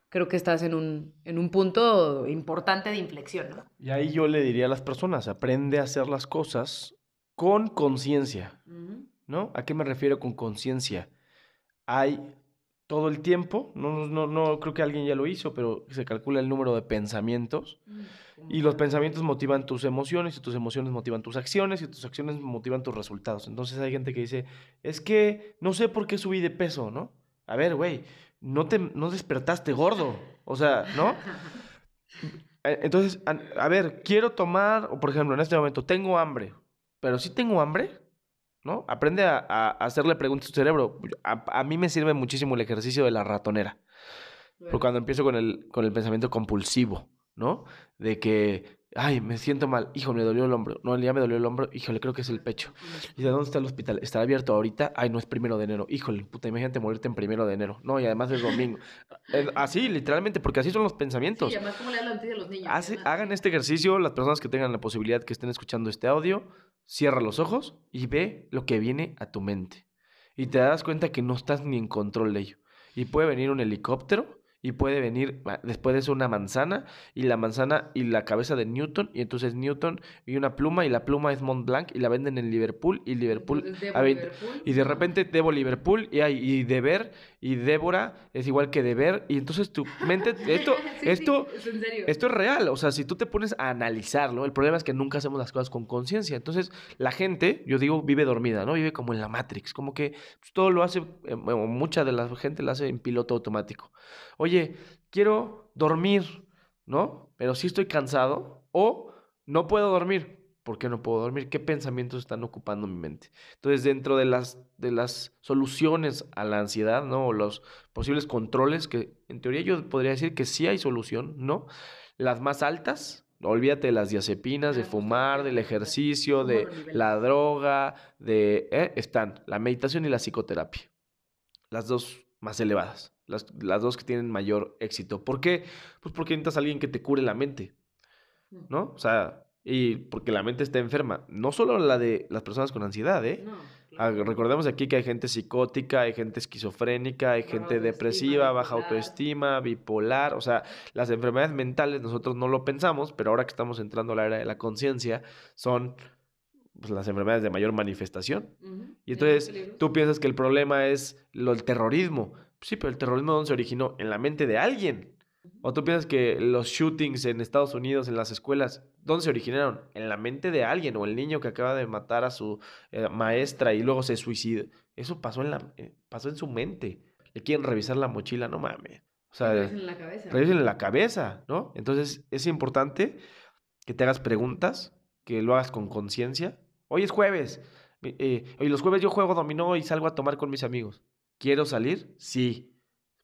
creo que estás en un, en un punto importante de inflexión. Y ahí yo le diría a las personas, aprende a hacer las cosas con conciencia, ¿no? ¿A qué me refiero con conciencia? Hay todo el tiempo, no, no, no creo que alguien ya lo hizo, pero se calcula el número de pensamientos y los pensamientos motivan tus emociones y tus emociones motivan tus acciones y tus acciones motivan tus resultados. Entonces hay gente que dice, es que no sé por qué subí de peso, ¿no? A ver, güey, no te no despertaste gordo, o sea, ¿no? Eh, Entonces, a, a ver, quiero tomar, o por ejemplo, en este momento tengo hambre, pero sí tengo hambre, ¿no? Aprende a, a hacerle preguntas a tu cerebro. A, a mí me sirve muchísimo el ejercicio de la ratonera. Porque cuando empiezo con el, con el pensamiento compulsivo, ¿no? De que, ay, me siento mal, hijo, me dolió el hombro. No, ya me dolió el hombro, híjole, creo que es el pecho. ¿Y de dónde está el hospital? ¿Estará abierto ahorita? Ay, no es primero de enero. Híjole, puta, imagínate morirte en primero de enero. No, y además es domingo. Así, literalmente, porque así son los pensamientos. Sí, además, ¿cómo le hablan a los niños? Hace- hagan este ejercicio, las personas que tengan la posibilidad que estén escuchando este audio, cierra los ojos y ve lo que viene a tu mente. Y te das cuenta que no estás ni en control de ello. Y puede venir un helicóptero y puede venir después de eso una manzana y la manzana y la cabeza de Newton y entonces Newton y una pluma y la pluma es Mont Blanc y la venden en Liverpool y Liverpool, Entonces, Debo a veinte- Liverpool. y de repente debo Liverpool y hay y deber y Débora es igual que deber y entonces tu mente esto Sí, sí, esto es esto es real, o sea, si tú te pones a analizarlo, el problema es que nunca hacemos las cosas con conciencia. Entonces, la gente, yo digo, vive dormida, ¿no? Vive como en la Matrix, como que pues, todo lo hace, eh, mucha de la gente lo hace en piloto automático. Oye, quiero dormir, ¿no? Pero sí estoy cansado o no puedo dormir. ¿Por qué no puedo dormir? ¿Qué pensamientos están ocupando mi mente? Entonces, dentro de las, de las soluciones a la ansiedad, ¿no? O los posibles controles, que en teoría yo podría decir que sí hay solución, ¿no? Las más altas, olvídate de las diazepinas, de Ah, fumar, del ejercicio, ¿Cómo de la droga, de... ¿eh? Están la meditación y la psicoterapia. Las dos más elevadas, las, las dos que tienen mayor éxito. ¿Por qué? Pues porque necesitas a alguien que te cure la mente, ¿no? O sea, y porque la mente está enferma. No solo la de las personas con ansiedad, ¿eh? No, Ah, claro. Recordemos aquí que hay gente psicótica, hay gente esquizofrénica, hay Baja gente depresiva, baja bipolar. autoestima, bipolar. O sea, las enfermedades mentales nosotros no lo pensamos, pero ahora que estamos entrando a la era de la conciencia, son pues, las enfermedades de mayor manifestación. Y entonces tú piensas que el problema es lo, el terrorismo. Sí, pero el terrorismo ¿dónde se originó? En la mente de alguien. O tú piensas que los shootings en Estados Unidos, en las escuelas, ¿dónde se originaron? En la mente de alguien. O el niño que acaba de matar a su eh, maestra y luego se suicida. Eso pasó en, la, eh, pasó en su mente. Le quieren revisar la mochila, no mames. O sea, Revisen la cabeza. revisen la cabeza, ¿no? Entonces es importante que te hagas preguntas, que lo hagas con conciencia. Hoy es jueves. eh, hoy los jueves yo juego dominó y salgo a tomar con mis amigos. ¿Quiero salir? Sí.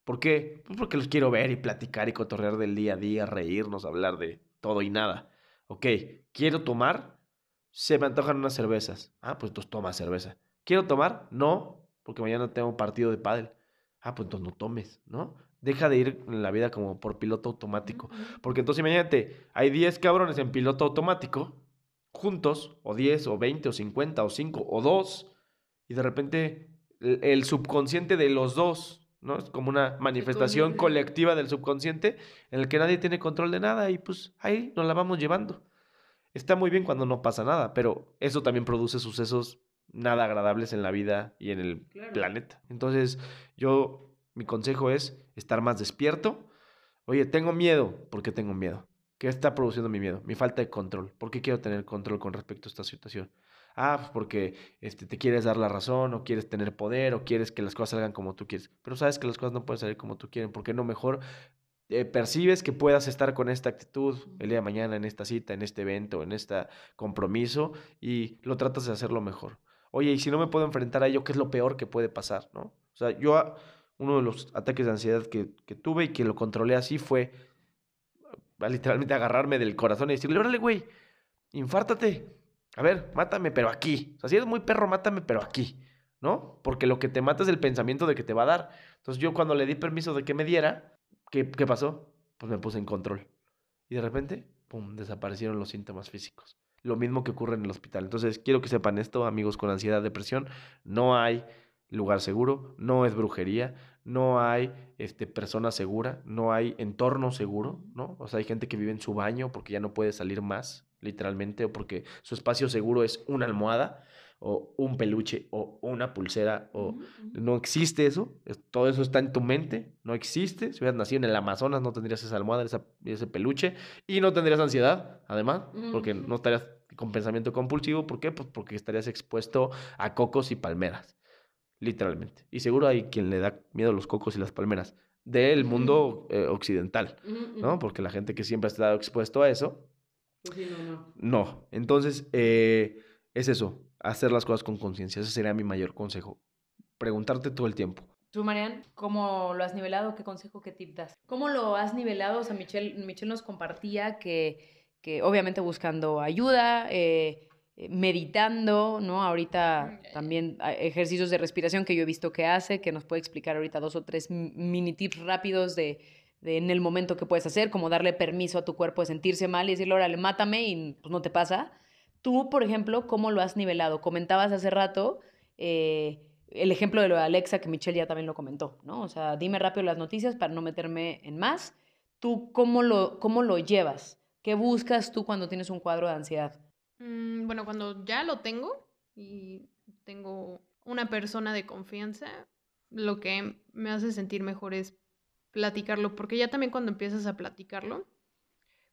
¿Por qué? Pues porque los quiero ver y platicar y cotorrear del día a día, reírnos, hablar de todo y nada. Ok, ¿quiero tomar? Se me antojan unas cervezas. Ah, pues entonces toma cerveza. ¿Quiero tomar? No, porque mañana tengo un partido de pádel. Ah, pues entonces no tomes, ¿no? Deja de ir en la vida como por piloto automático. Porque entonces imagínate, hay 10 cabrones en piloto automático, juntos, o 10, o 20, o 50, o 5, o 2, y de repente el, el subconsciente de los dos, ¿no? Es como una manifestación colectiva del subconsciente en el que nadie tiene control de nada y pues ahí nos la vamos llevando. Está muy bien cuando no pasa nada, pero eso también produce sucesos nada agradables en la vida y en el Claro. planeta. Entonces, yo, mi consejo es estar más despierto. Oye, tengo miedo. ¿Por qué tengo miedo? ¿Qué está produciendo mi miedo? Mi falta de control. ¿Por qué quiero tener control con respecto a esta situación? Ah, pues porque este, te quieres dar la razón, o quieres tener poder, o quieres que las cosas salgan como tú quieres. Pero sabes que las cosas no pueden salir como tú quieres. ¿Por qué no mejor eh, percibes que puedas estar con esta actitud el día de mañana, en esta cita, en este evento, en este compromiso, y lo tratas de hacerlo mejor? Oye, y si no me puedo enfrentar a ello, ¿qué es lo peor que puede pasar? ¿no? O sea, yo, uno de los ataques de ansiedad que, que tuve y que lo controlé así fue literalmente agarrarme del corazón y decirle, órale, güey, infártate. A ver, mátame, pero aquí. O sea, si eres muy perro, mátame, pero aquí. ¿No? Porque lo que te mata es el pensamiento de que te va a dar. Entonces yo cuando le di permiso de que me diera, ¿qué, qué pasó? Pues me puse en control. Y de repente, pum, desaparecieron los síntomas físicos. Lo mismo que ocurre en el hospital. Entonces, quiero que sepan esto, amigos con ansiedad, depresión. No hay lugar seguro, no es brujería, no hay este, persona segura, no hay entorno seguro, ¿no? O sea, hay gente que vive en su baño porque ya no puede salir más, literalmente, o porque su espacio seguro es una almohada, o un peluche, o una pulsera, o... No existe eso, es- todo eso está en tu mente, no existe. Si hubieras nacido en el Amazonas no tendrías esa almohada, esa- ese peluche, y no tendrías ansiedad, además, porque no estarías con pensamiento compulsivo. ¿Por qué? Pues porque estarías expuesto a cocos y palmeras, literalmente. Y seguro hay quien le da miedo a los cocos y las palmeras del mundo eh, occidental, ¿no? Porque la gente que siempre ha estado expuesto a eso, Pues sí, no, no. no. Entonces, eh, es eso, hacer las cosas con conciencia. Ese sería mi mayor consejo. Preguntarte todo el tiempo. Tú, Marian, ¿cómo lo has nivelado? ¿Qué consejo, qué tip das? ¿Cómo lo has nivelado? O sea, Michelle, Michelle nos compartía que, que obviamente buscando ayuda, eh, eh, meditando, ¿no? Ahorita también hay ejercicios de respiración que yo he visto que hace, que nos puede explicar ahorita dos o tres mini tips rápidos de, de en el momento que puedes hacer, como darle permiso a tu cuerpo de sentirse mal y decirle, órale, mátame y pues no te pasa. Tú, por ejemplo, ¿cómo lo has nivelado? Comentabas hace rato, eh, el ejemplo de lo de Alexa, que Michelle ya también lo comentó, ¿no? O sea, dime rápido las noticias para no meterme en más. ¿Tú cómo lo, cómo lo llevas? ¿Qué buscas tú cuando tienes un cuadro de ansiedad? Mm, bueno, cuando ya lo tengo y tengo una persona de confianza, lo que me hace sentir mejor es platicarlo, porque ya también cuando empiezas a platicarlo,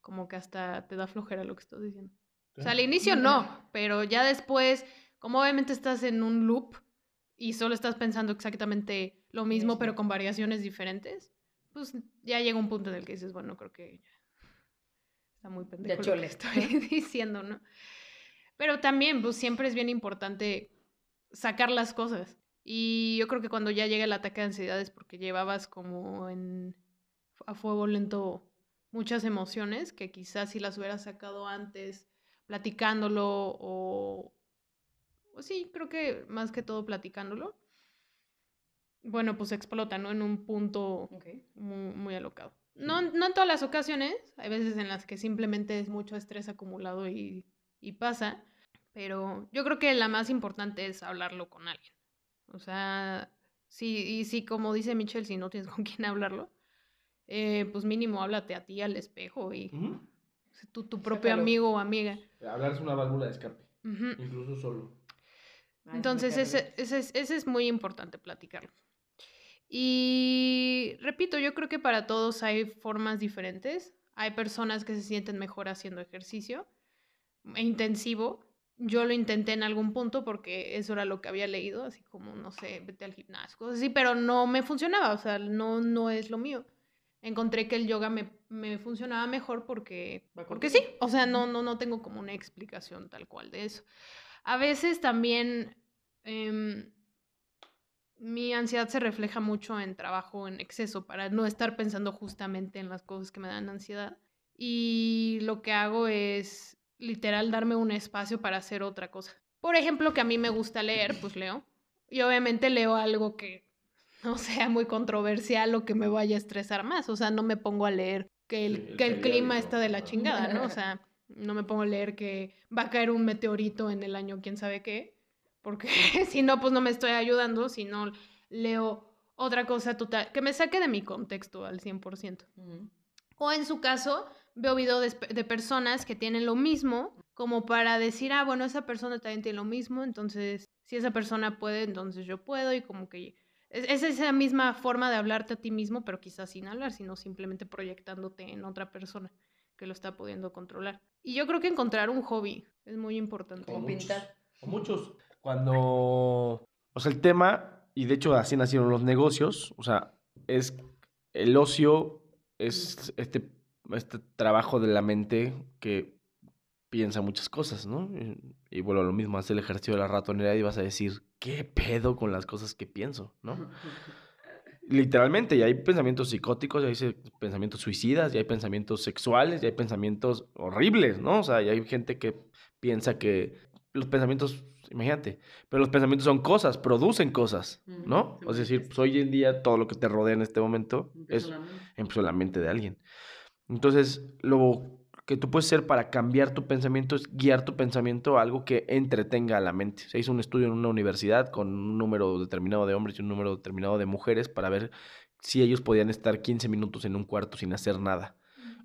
como que hasta te da flojera lo que estás diciendo. O sea, al inicio no, pero ya después, como obviamente estás en un loop y solo estás pensando exactamente lo mismo, pero con variaciones diferentes, pues ya llega un punto en el que dices, bueno, creo que ya está muy pendejo lo que estoy diciendo, ¿no? Pero también, pues siempre es bien importante sacar las cosas. Y yo creo que cuando ya llega el ataque de ansiedad es porque llevabas como en a fuego lento muchas emociones que quizás si las hubieras sacado antes platicándolo o, o sí, creo que más que todo platicándolo, bueno, pues explota, ¿no? En un punto muy, muy alocado. No, no en todas las ocasiones, hay veces en las que simplemente es mucho estrés acumulado y, y pasa, pero yo creo que la más importante es hablarlo con alguien. O sea, sí, y sí, como dice Michelle, si no tienes con quién hablarlo, eh, pues mínimo háblate a ti al espejo y tu, tu propio Sácalo. amigo o amiga. Hablar es una válvula de escape, incluso solo. Entonces, ese, ese, es, ese es muy importante platicarlo. Y repito, yo creo que para todos hay formas diferentes. Hay personas que se sienten mejor haciendo ejercicio intensivo. Yo lo intenté en algún punto porque eso era lo que había leído, así como, no sé, vete al gimnasio, cosas así, pero no me funcionaba, o sea, no, no es lo mío. Encontré que el yoga me, me funcionaba mejor porque, porque sí, o sea, no, no, no tengo como una explicación tal cual de eso. A veces también em, mi ansiedad se refleja mucho en trabajo en exceso para no estar pensando justamente en las cosas que me dan ansiedad. Y lo que hago es literal darme un espacio para hacer otra cosa. Por ejemplo, que a mí me gusta leer, pues leo. Y obviamente leo algo que no sea muy controversial o que me vaya a estresar más. O sea, no me pongo a leer que el, Sí, el que el clima está de la chingada, ¿no? O sea, no me pongo a leer que va a caer un meteorito en el año quién sabe qué. Porque si no, pues no me estoy ayudando. Si no, leo otra cosa total, que me saque de mi contexto al 100%. O en su caso, veo videos de, de personas que tienen lo mismo, como para decir, ah, bueno, esa persona también tiene lo mismo, entonces, si esa persona puede, entonces yo puedo, y como que es, es esa misma forma de hablarte a ti mismo, pero quizás sin hablar, sino simplemente proyectándote en otra persona que lo está pudiendo controlar. Y yo creo que encontrar un hobby es muy importante. O muchos. O muchos. Cuando. O sea, el tema, y de hecho así nacieron los negocios, o sea, es el ocio, es este, este trabajo de la mente que piensa muchas cosas, ¿no? Y, y bueno, lo mismo, hace el ejercicio de la ratonera y vas a decir, ¿qué pedo con las cosas que pienso, ¿no? Literalmente, y hay pensamientos psicóticos, y hay pensamientos suicidas, y hay pensamientos sexuales, y hay pensamientos horribles, ¿no? O sea, y hay gente que piensa que los pensamientos, imagínate, pero los pensamientos son cosas, producen cosas, ¿no? Es decir, pues, hoy en día todo lo que te rodea en este momento es empezó la mente de alguien. Entonces, lo que tú puedes hacer para cambiar tu pensamiento es guiar tu pensamiento a algo que entretenga a la mente. Se hizo un estudio en una universidad con un número determinado de hombres y un número determinado de mujeres para ver si ellos podían estar 15 minutos en un cuarto sin hacer nada.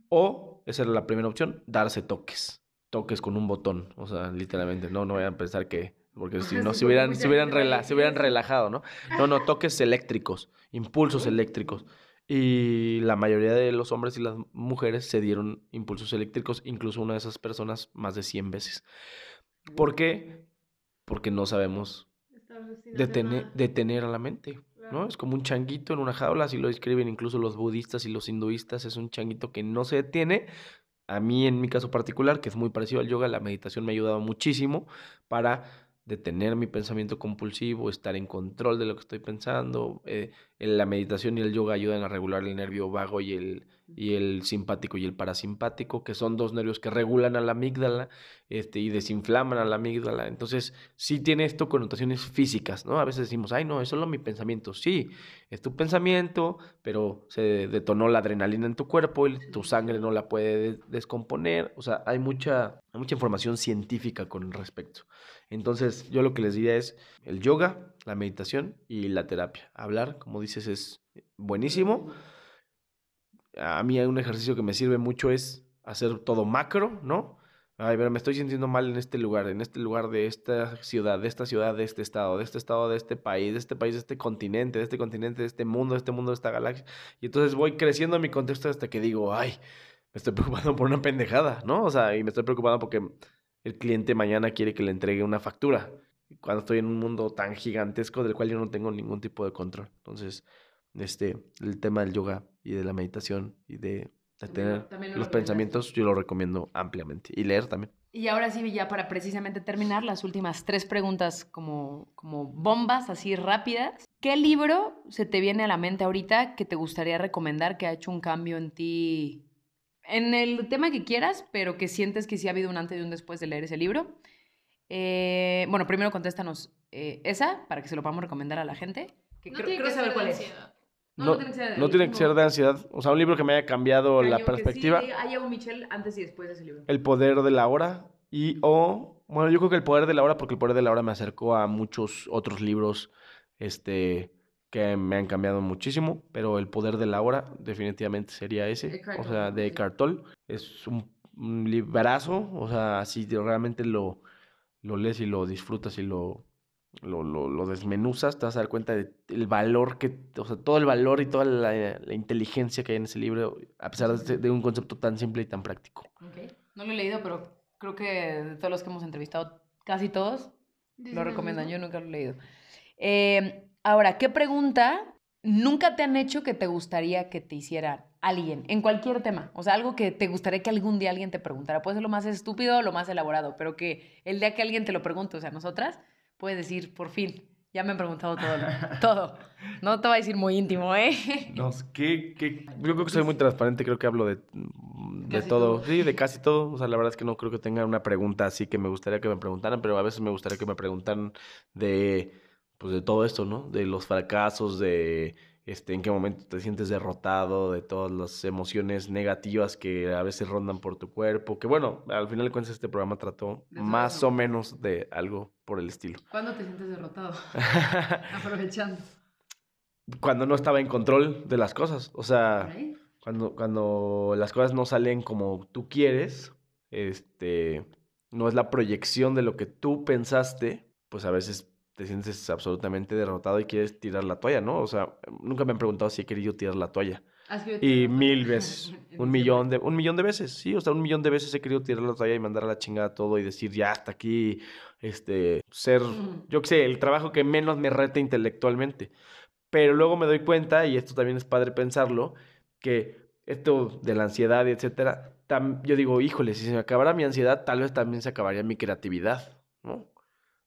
O, esa era la primera opción, darse toques. Toques con un botón. O sea, literalmente, no, no vayan a pensar que... Porque si no, se hubieran, se hubieran, rela- se hubieran relajado, ¿no? No, no, toques eléctricos, impulsos eléctricos. Y la mayoría de los hombres y las mujeres se dieron impulsos eléctricos, incluso una de esas personas más de 100 veces. ¿Por qué? Porque no sabemos detener, detener a la mente, ¿no? Es como un changuito en una jaula, así lo describen incluso los budistas y los hinduistas, es un changuito que no se detiene. A mí, en mi caso particular, que es muy parecido al yoga, la meditación me ha ayudado muchísimo para detener mi pensamiento compulsivo, estar en control de lo que estoy pensando. eh, la meditación y el yoga ayudan a regular el nervio vago y el, y el simpático y el parasimpático, que son dos nervios que regulan a la amígdala este, y desinflaman a la amígdala. Entonces, sí tiene esto connotaciones físicas, ¿no? A veces decimos, ay, no, es solo mi pensamiento. Sí, es tu pensamiento, pero se detonó la adrenalina en tu cuerpo y tu sangre no la puede de- descomponer. O sea, hay mucha, hay mucha información científica con respecto. Entonces, yo lo que les diría es el yoga, la meditación y la terapia. Hablar, como dices, es buenísimo. A mí hay un ejercicio que me sirve mucho es hacer todo macro, ¿no? Ay, pero me estoy sintiendo mal en este lugar, en este lugar de esta ciudad, de esta ciudad, de este estado, de este estado, de este país, de este país, de este continente, de este continente, de este mundo, de este mundo, de esta galaxia. Y entonces voy creciendo en mi contexto hasta que digo, ay, me estoy preocupando por una pendejada, ¿no? O sea, y me estoy preocupando porque el cliente mañana quiere que le entregue una factura. Cuando estoy en un mundo tan gigantesco del cual yo no tengo ningún tipo de control. Entonces, este, el tema del yoga y de la meditación y de, tener lo los pensamientos, yo lo recomiendo ampliamente. Y leer también. Y ahora sí, ya para precisamente terminar, las últimas tres preguntas como, como bombas, así rápidas. ¿Qué libro se te viene a la mente ahorita que te gustaría recomendar que ha hecho un cambio en ti? En el tema que quieras, pero que sientes que sí ha habido un antes y un después de leer ese libro. Eh, bueno, primero contéstanos eh, esa para que se lo podamos recomendar a la gente. Que No creo- tiene creo que saber ser cuál de es. ansiedad. No, No, no tiene que ser de- no tiene que ser de ansiedad. O sea, un libro que me haya cambiado la Cañón, que sí perspectiva. haya un Michelle antes y después de ese libro. El poder de la hora. Y o, bueno, yo creo que el poder de la hora, porque el poder de la hora me acercó a muchos otros libros este, que me han cambiado muchísimo. Pero el poder de la hora definitivamente sería ese. O sea, de Tolle. Es un, un librazo. O sea, así realmente lo, lo lees y lo disfrutas y lo, lo, lo, lo desmenuzas, te vas a dar cuenta del valor que, o sea, todo el valor y toda la, la inteligencia que hay en ese libro, a pesar de, ser- de un concepto tan simple y tan práctico. Ok. No lo he leído, pero creo que de todos los que hemos entrevistado, casi todos lo recomiendan. Yo nunca lo he leído. Eh, ahora, ¿qué pregunta nunca te han hecho que te gustaría que te hiciera alguien en cualquier tema? O sea, algo que te gustaría que algún día alguien te preguntara. Puede ser lo más estúpido o lo más elaborado, pero que el día que alguien te lo pregunte, o sea, nosotras, puedes decir, por fin, ya me han preguntado todo. lo- todo. No te voy a decir muy íntimo, ¿eh? No, ¿qué, qué? Yo creo que soy muy transparente, creo que hablo de, de Casi todo. todo. Sí, de casi todo. O sea, la verdad es que no creo que tenga una pregunta así que me gustaría que me preguntaran, pero a veces me gustaría que me preguntaran de, pues, de todo esto, ¿no? De los fracasos, de este, en qué momento te sientes derrotado, de todas las emociones negativas que a veces rondan por tu cuerpo. Que bueno, al final de cuentas este programa trató más o menos de algo por el estilo. ¿Cuándo te sientes derrotado? Aprovechando. Cuando no estaba en control de las cosas. O sea... Cuando, cuando las cosas no salen como tú quieres, este, no es la proyección de lo que tú pensaste, pues a veces te sientes absolutamente derrotado y quieres tirar la toalla, ¿no? O sea, nunca me han preguntado si he querido tirar la toalla. ¿Has querido Y mil veces, un diciembre. millón de, un millón de veces, sí, o sea, un millón de veces he querido tirar la toalla y mandar a la chingada todo y decir, ya, hasta aquí, este, ser, yo qué sé, el trabajo que menos me reta intelectualmente. Pero luego me doy cuenta, y esto también es padre pensarlo, que esto de la ansiedad etcétera, tam- yo digo, híjole, si se me acabara mi ansiedad, tal vez también se acabaría mi creatividad, ¿no?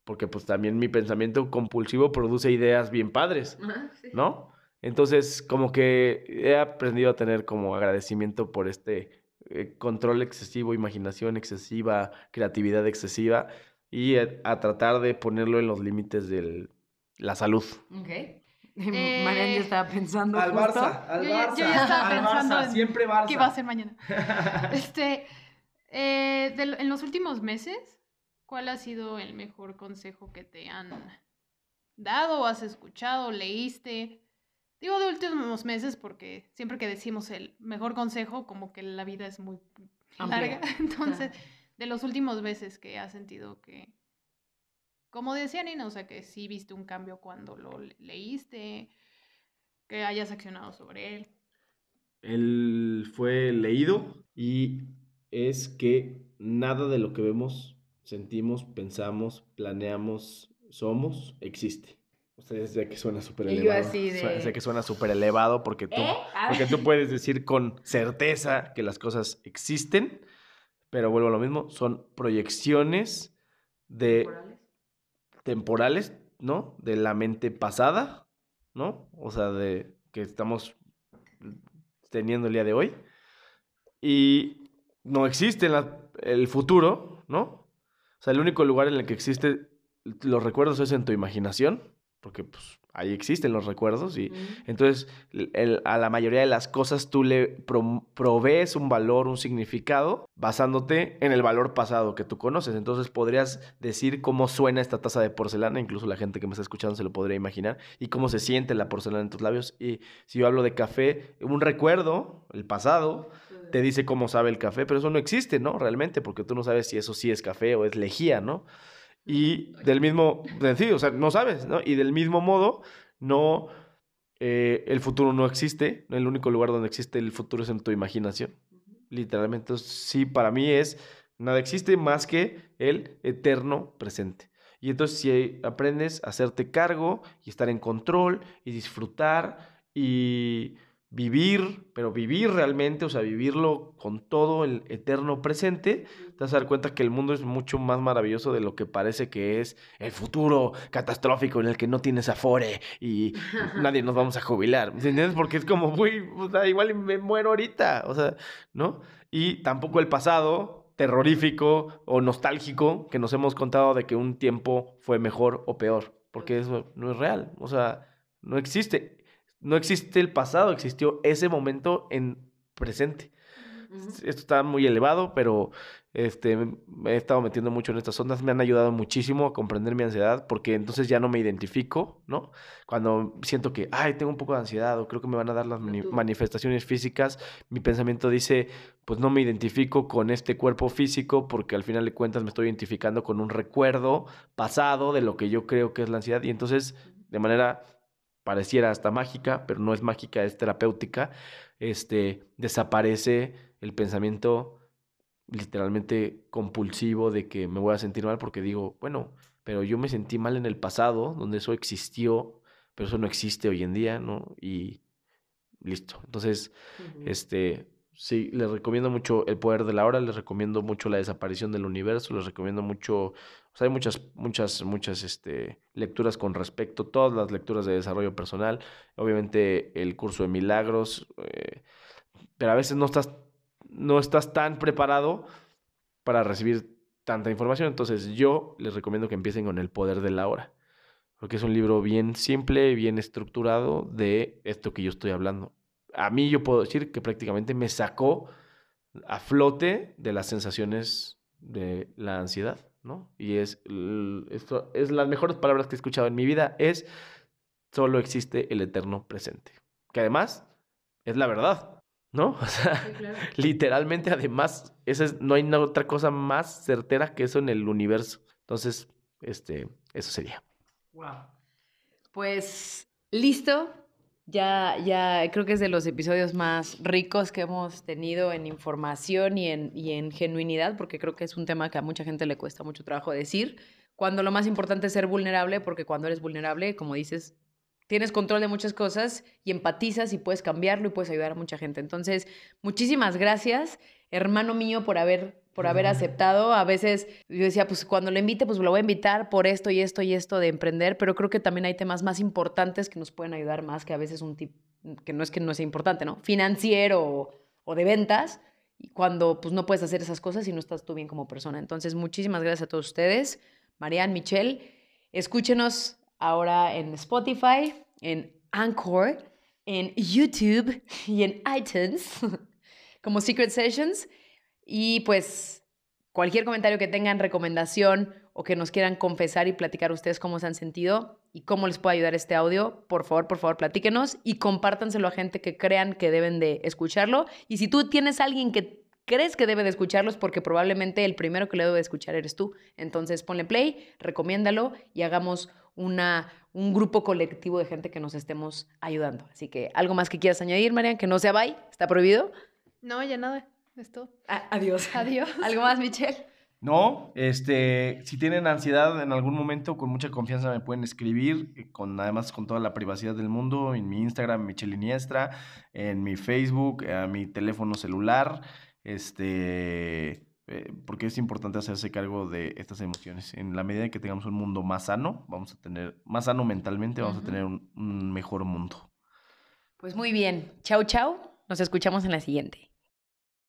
Porque pues también mi pensamiento compulsivo produce ideas bien padres. Sí. ¿no? Entonces, como que he aprendido a tener como agradecimiento por este eh, control excesivo, imaginación excesiva, creatividad excesiva y a, a tratar de ponerlo en los límites de la salud. Ok. Eh, Marian ya estaba pensando al justo. Barça, al Yo ya- yo Barça, ya estaba pensando Barça, en siempre Barça. ¿Qué va a hacer mañana? Este, eh, de en los últimos meses, ¿cuál ha sido el mejor consejo que te han dado, has escuchado, leíste? Digo de últimos meses porque siempre que decimos el mejor consejo, como que la vida es muy Amplia. larga. Entonces, de los últimos meses que has sentido que, como decía Nina, o sea, que sí viste un cambio cuando lo le- leíste, que hayas accionado sobre él. Él fue leído y es que nada de lo que vemos, sentimos, pensamos, planeamos, somos, existe. Ustedes ya que suena súper Y yo elevado. así de- Sé que suena súper elevado porque tú, ¿Eh? Porque tú puedes decir con certeza que las cosas existen, pero vuelvo a lo mismo, son proyecciones de Temporales. temporales, ¿no? De la mente pasada, ¿no? O sea, de que estamos teniendo el día de hoy. y no existe la- el futuro, ¿no? O sea, el único lugar en el que existe los recuerdos es en tu imaginación, porque pues ahí existen los recuerdos y entonces el- a la mayoría de las cosas tú le pro- provees un valor, un significado, basándote en el valor pasado que tú conoces. Entonces podrías decir cómo suena esta taza de porcelana, incluso la gente que me está escuchando se lo podría imaginar, y cómo se siente la porcelana en tus labios. Y si yo hablo de café, un recuerdo, el pasado, te dice cómo sabe el café, pero eso no existe, ¿no? Realmente, porque tú no sabes si eso sí es café o es lejía, ¿no? Y del mismo, sí, o sea, no sabes, ¿no? Y del mismo modo, no, eh, el futuro no existe, el único lugar donde existe el futuro es en tu imaginación, literalmente. Entonces, sí, para mí es, nada existe más que el eterno presente. Y entonces, si aprendes a hacerte cargo y estar en control y disfrutar y vivir, pero vivir realmente, o sea, vivirlo con todo el eterno presente, te vas a dar cuenta que el mundo es mucho más maravilloso de lo que parece que es el futuro catastrófico en el que no tienes afore y nadie nos vamos a jubilar. ¿Me entiendes? Porque es como, güey, o sea, igual me muero ahorita, o sea, ¿no? Y tampoco el pasado terrorífico o nostálgico que nos hemos contado de que un tiempo fue mejor o peor, porque eso no es real, o sea, no existe. No existe el pasado, existió ese momento en presente. Esto está muy elevado, pero este, me he estado metiendo mucho en estas ondas. Me han ayudado muchísimo a comprender mi ansiedad, porque entonces ya no me identifico, ¿no? Cuando siento que, ay, tengo un poco de ansiedad o creo que me van a dar las mani- manifestaciones físicas, mi pensamiento dice, pues no me identifico con este cuerpo físico, porque al final de cuentas me estoy identificando con un recuerdo pasado de lo que yo creo que es la ansiedad. Y entonces, de manera pareciera hasta mágica, pero no es mágica, es terapéutica, este, desaparece el pensamiento literalmente compulsivo de que me voy a sentir mal porque digo, bueno, pero yo me sentí mal en el pasado, donde eso existió, pero eso no existe hoy en día, ¿no? Y listo. Entonces, este, sí, les recomiendo mucho El Poder de la Hora, les recomiendo mucho La Desaparición del Universo, les recomiendo mucho, o sea, hay muchas, muchas, muchas, este, lecturas con respecto, todas las lecturas de desarrollo personal, obviamente el curso de milagros, eh, pero a veces no estás, no estás tan preparado para recibir tanta información, entonces yo les recomiendo que empiecen con El Poder de la Hora. Porque es un libro bien simple, bien estructurado de esto que yo estoy hablando a mí yo puedo decir que prácticamente me sacó a flote de las sensaciones de la ansiedad, ¿no? Y es, esto es las mejores palabras que he escuchado en mi vida, es solo existe el eterno presente. Que además es la verdad, ¿no? O sea, literalmente además, esa es- no hay otra cosa más certera que eso en el universo. Entonces, este, eso sería. Pues listo. Ya, ya creo que es de los episodios más ricos que hemos tenido en información y en, y en genuinidad, porque creo que es un tema que a mucha gente le cuesta mucho trabajo decir. Cuando lo más importante es ser vulnerable, porque cuando eres vulnerable, como dices, tienes control de muchas cosas y empatizas y puedes cambiarlo y puedes ayudar a mucha gente. Entonces, muchísimas gracias, hermano mío, por haber, por haber aceptado. A veces yo decía, pues cuando lo invite, pues lo voy a invitar por esto y esto y esto de emprender, pero creo que también hay temas más importantes que nos pueden ayudar más que a veces un tip, que no es que no sea importante, ¿no? Financiero o, o de ventas, cuando pues no puedes hacer esas cosas y no estás tú bien como persona. Entonces, muchísimas gracias a todos ustedes. Marianne, Michelle, escúchenos ahora en Spotify, en Anchor, en YouTube y en iTunes como Secret Sessions. Y pues cualquier comentario que tengan, recomendación o que nos quieran confesar y platicar ustedes cómo se han sentido y cómo les puede ayudar este audio, por favor, por favor, platíquenos y compártanselo a gente que crean que deben de escucharlo. Y si tú tienes alguien que crees que debe de escucharlos, porque probablemente el primero que le debe de escuchar eres tú, entonces ponle play, recomiéndalo y hagamos una, un grupo colectivo de gente que nos estemos ayudando. Así que, ¿algo más que quieras añadir, Marian? Que no sea bye, está prohibido. No, ya nada. Es todo. adiós. Adiós. ¿Algo más, Michelle? No, este, si tienen ansiedad en algún momento, con mucha confianza me pueden escribir, eh, con además con toda la privacidad del mundo, en mi Instagram, Michelle Iniestra, en mi Facebook, a mi teléfono celular, este, eh, porque es importante hacerse cargo de estas emociones. En la medida en que tengamos un mundo más sano, vamos a tener, más sano mentalmente, vamos a tener un, un mejor mundo. Pues muy bien. Chau, chau. Nos escuchamos en la siguiente.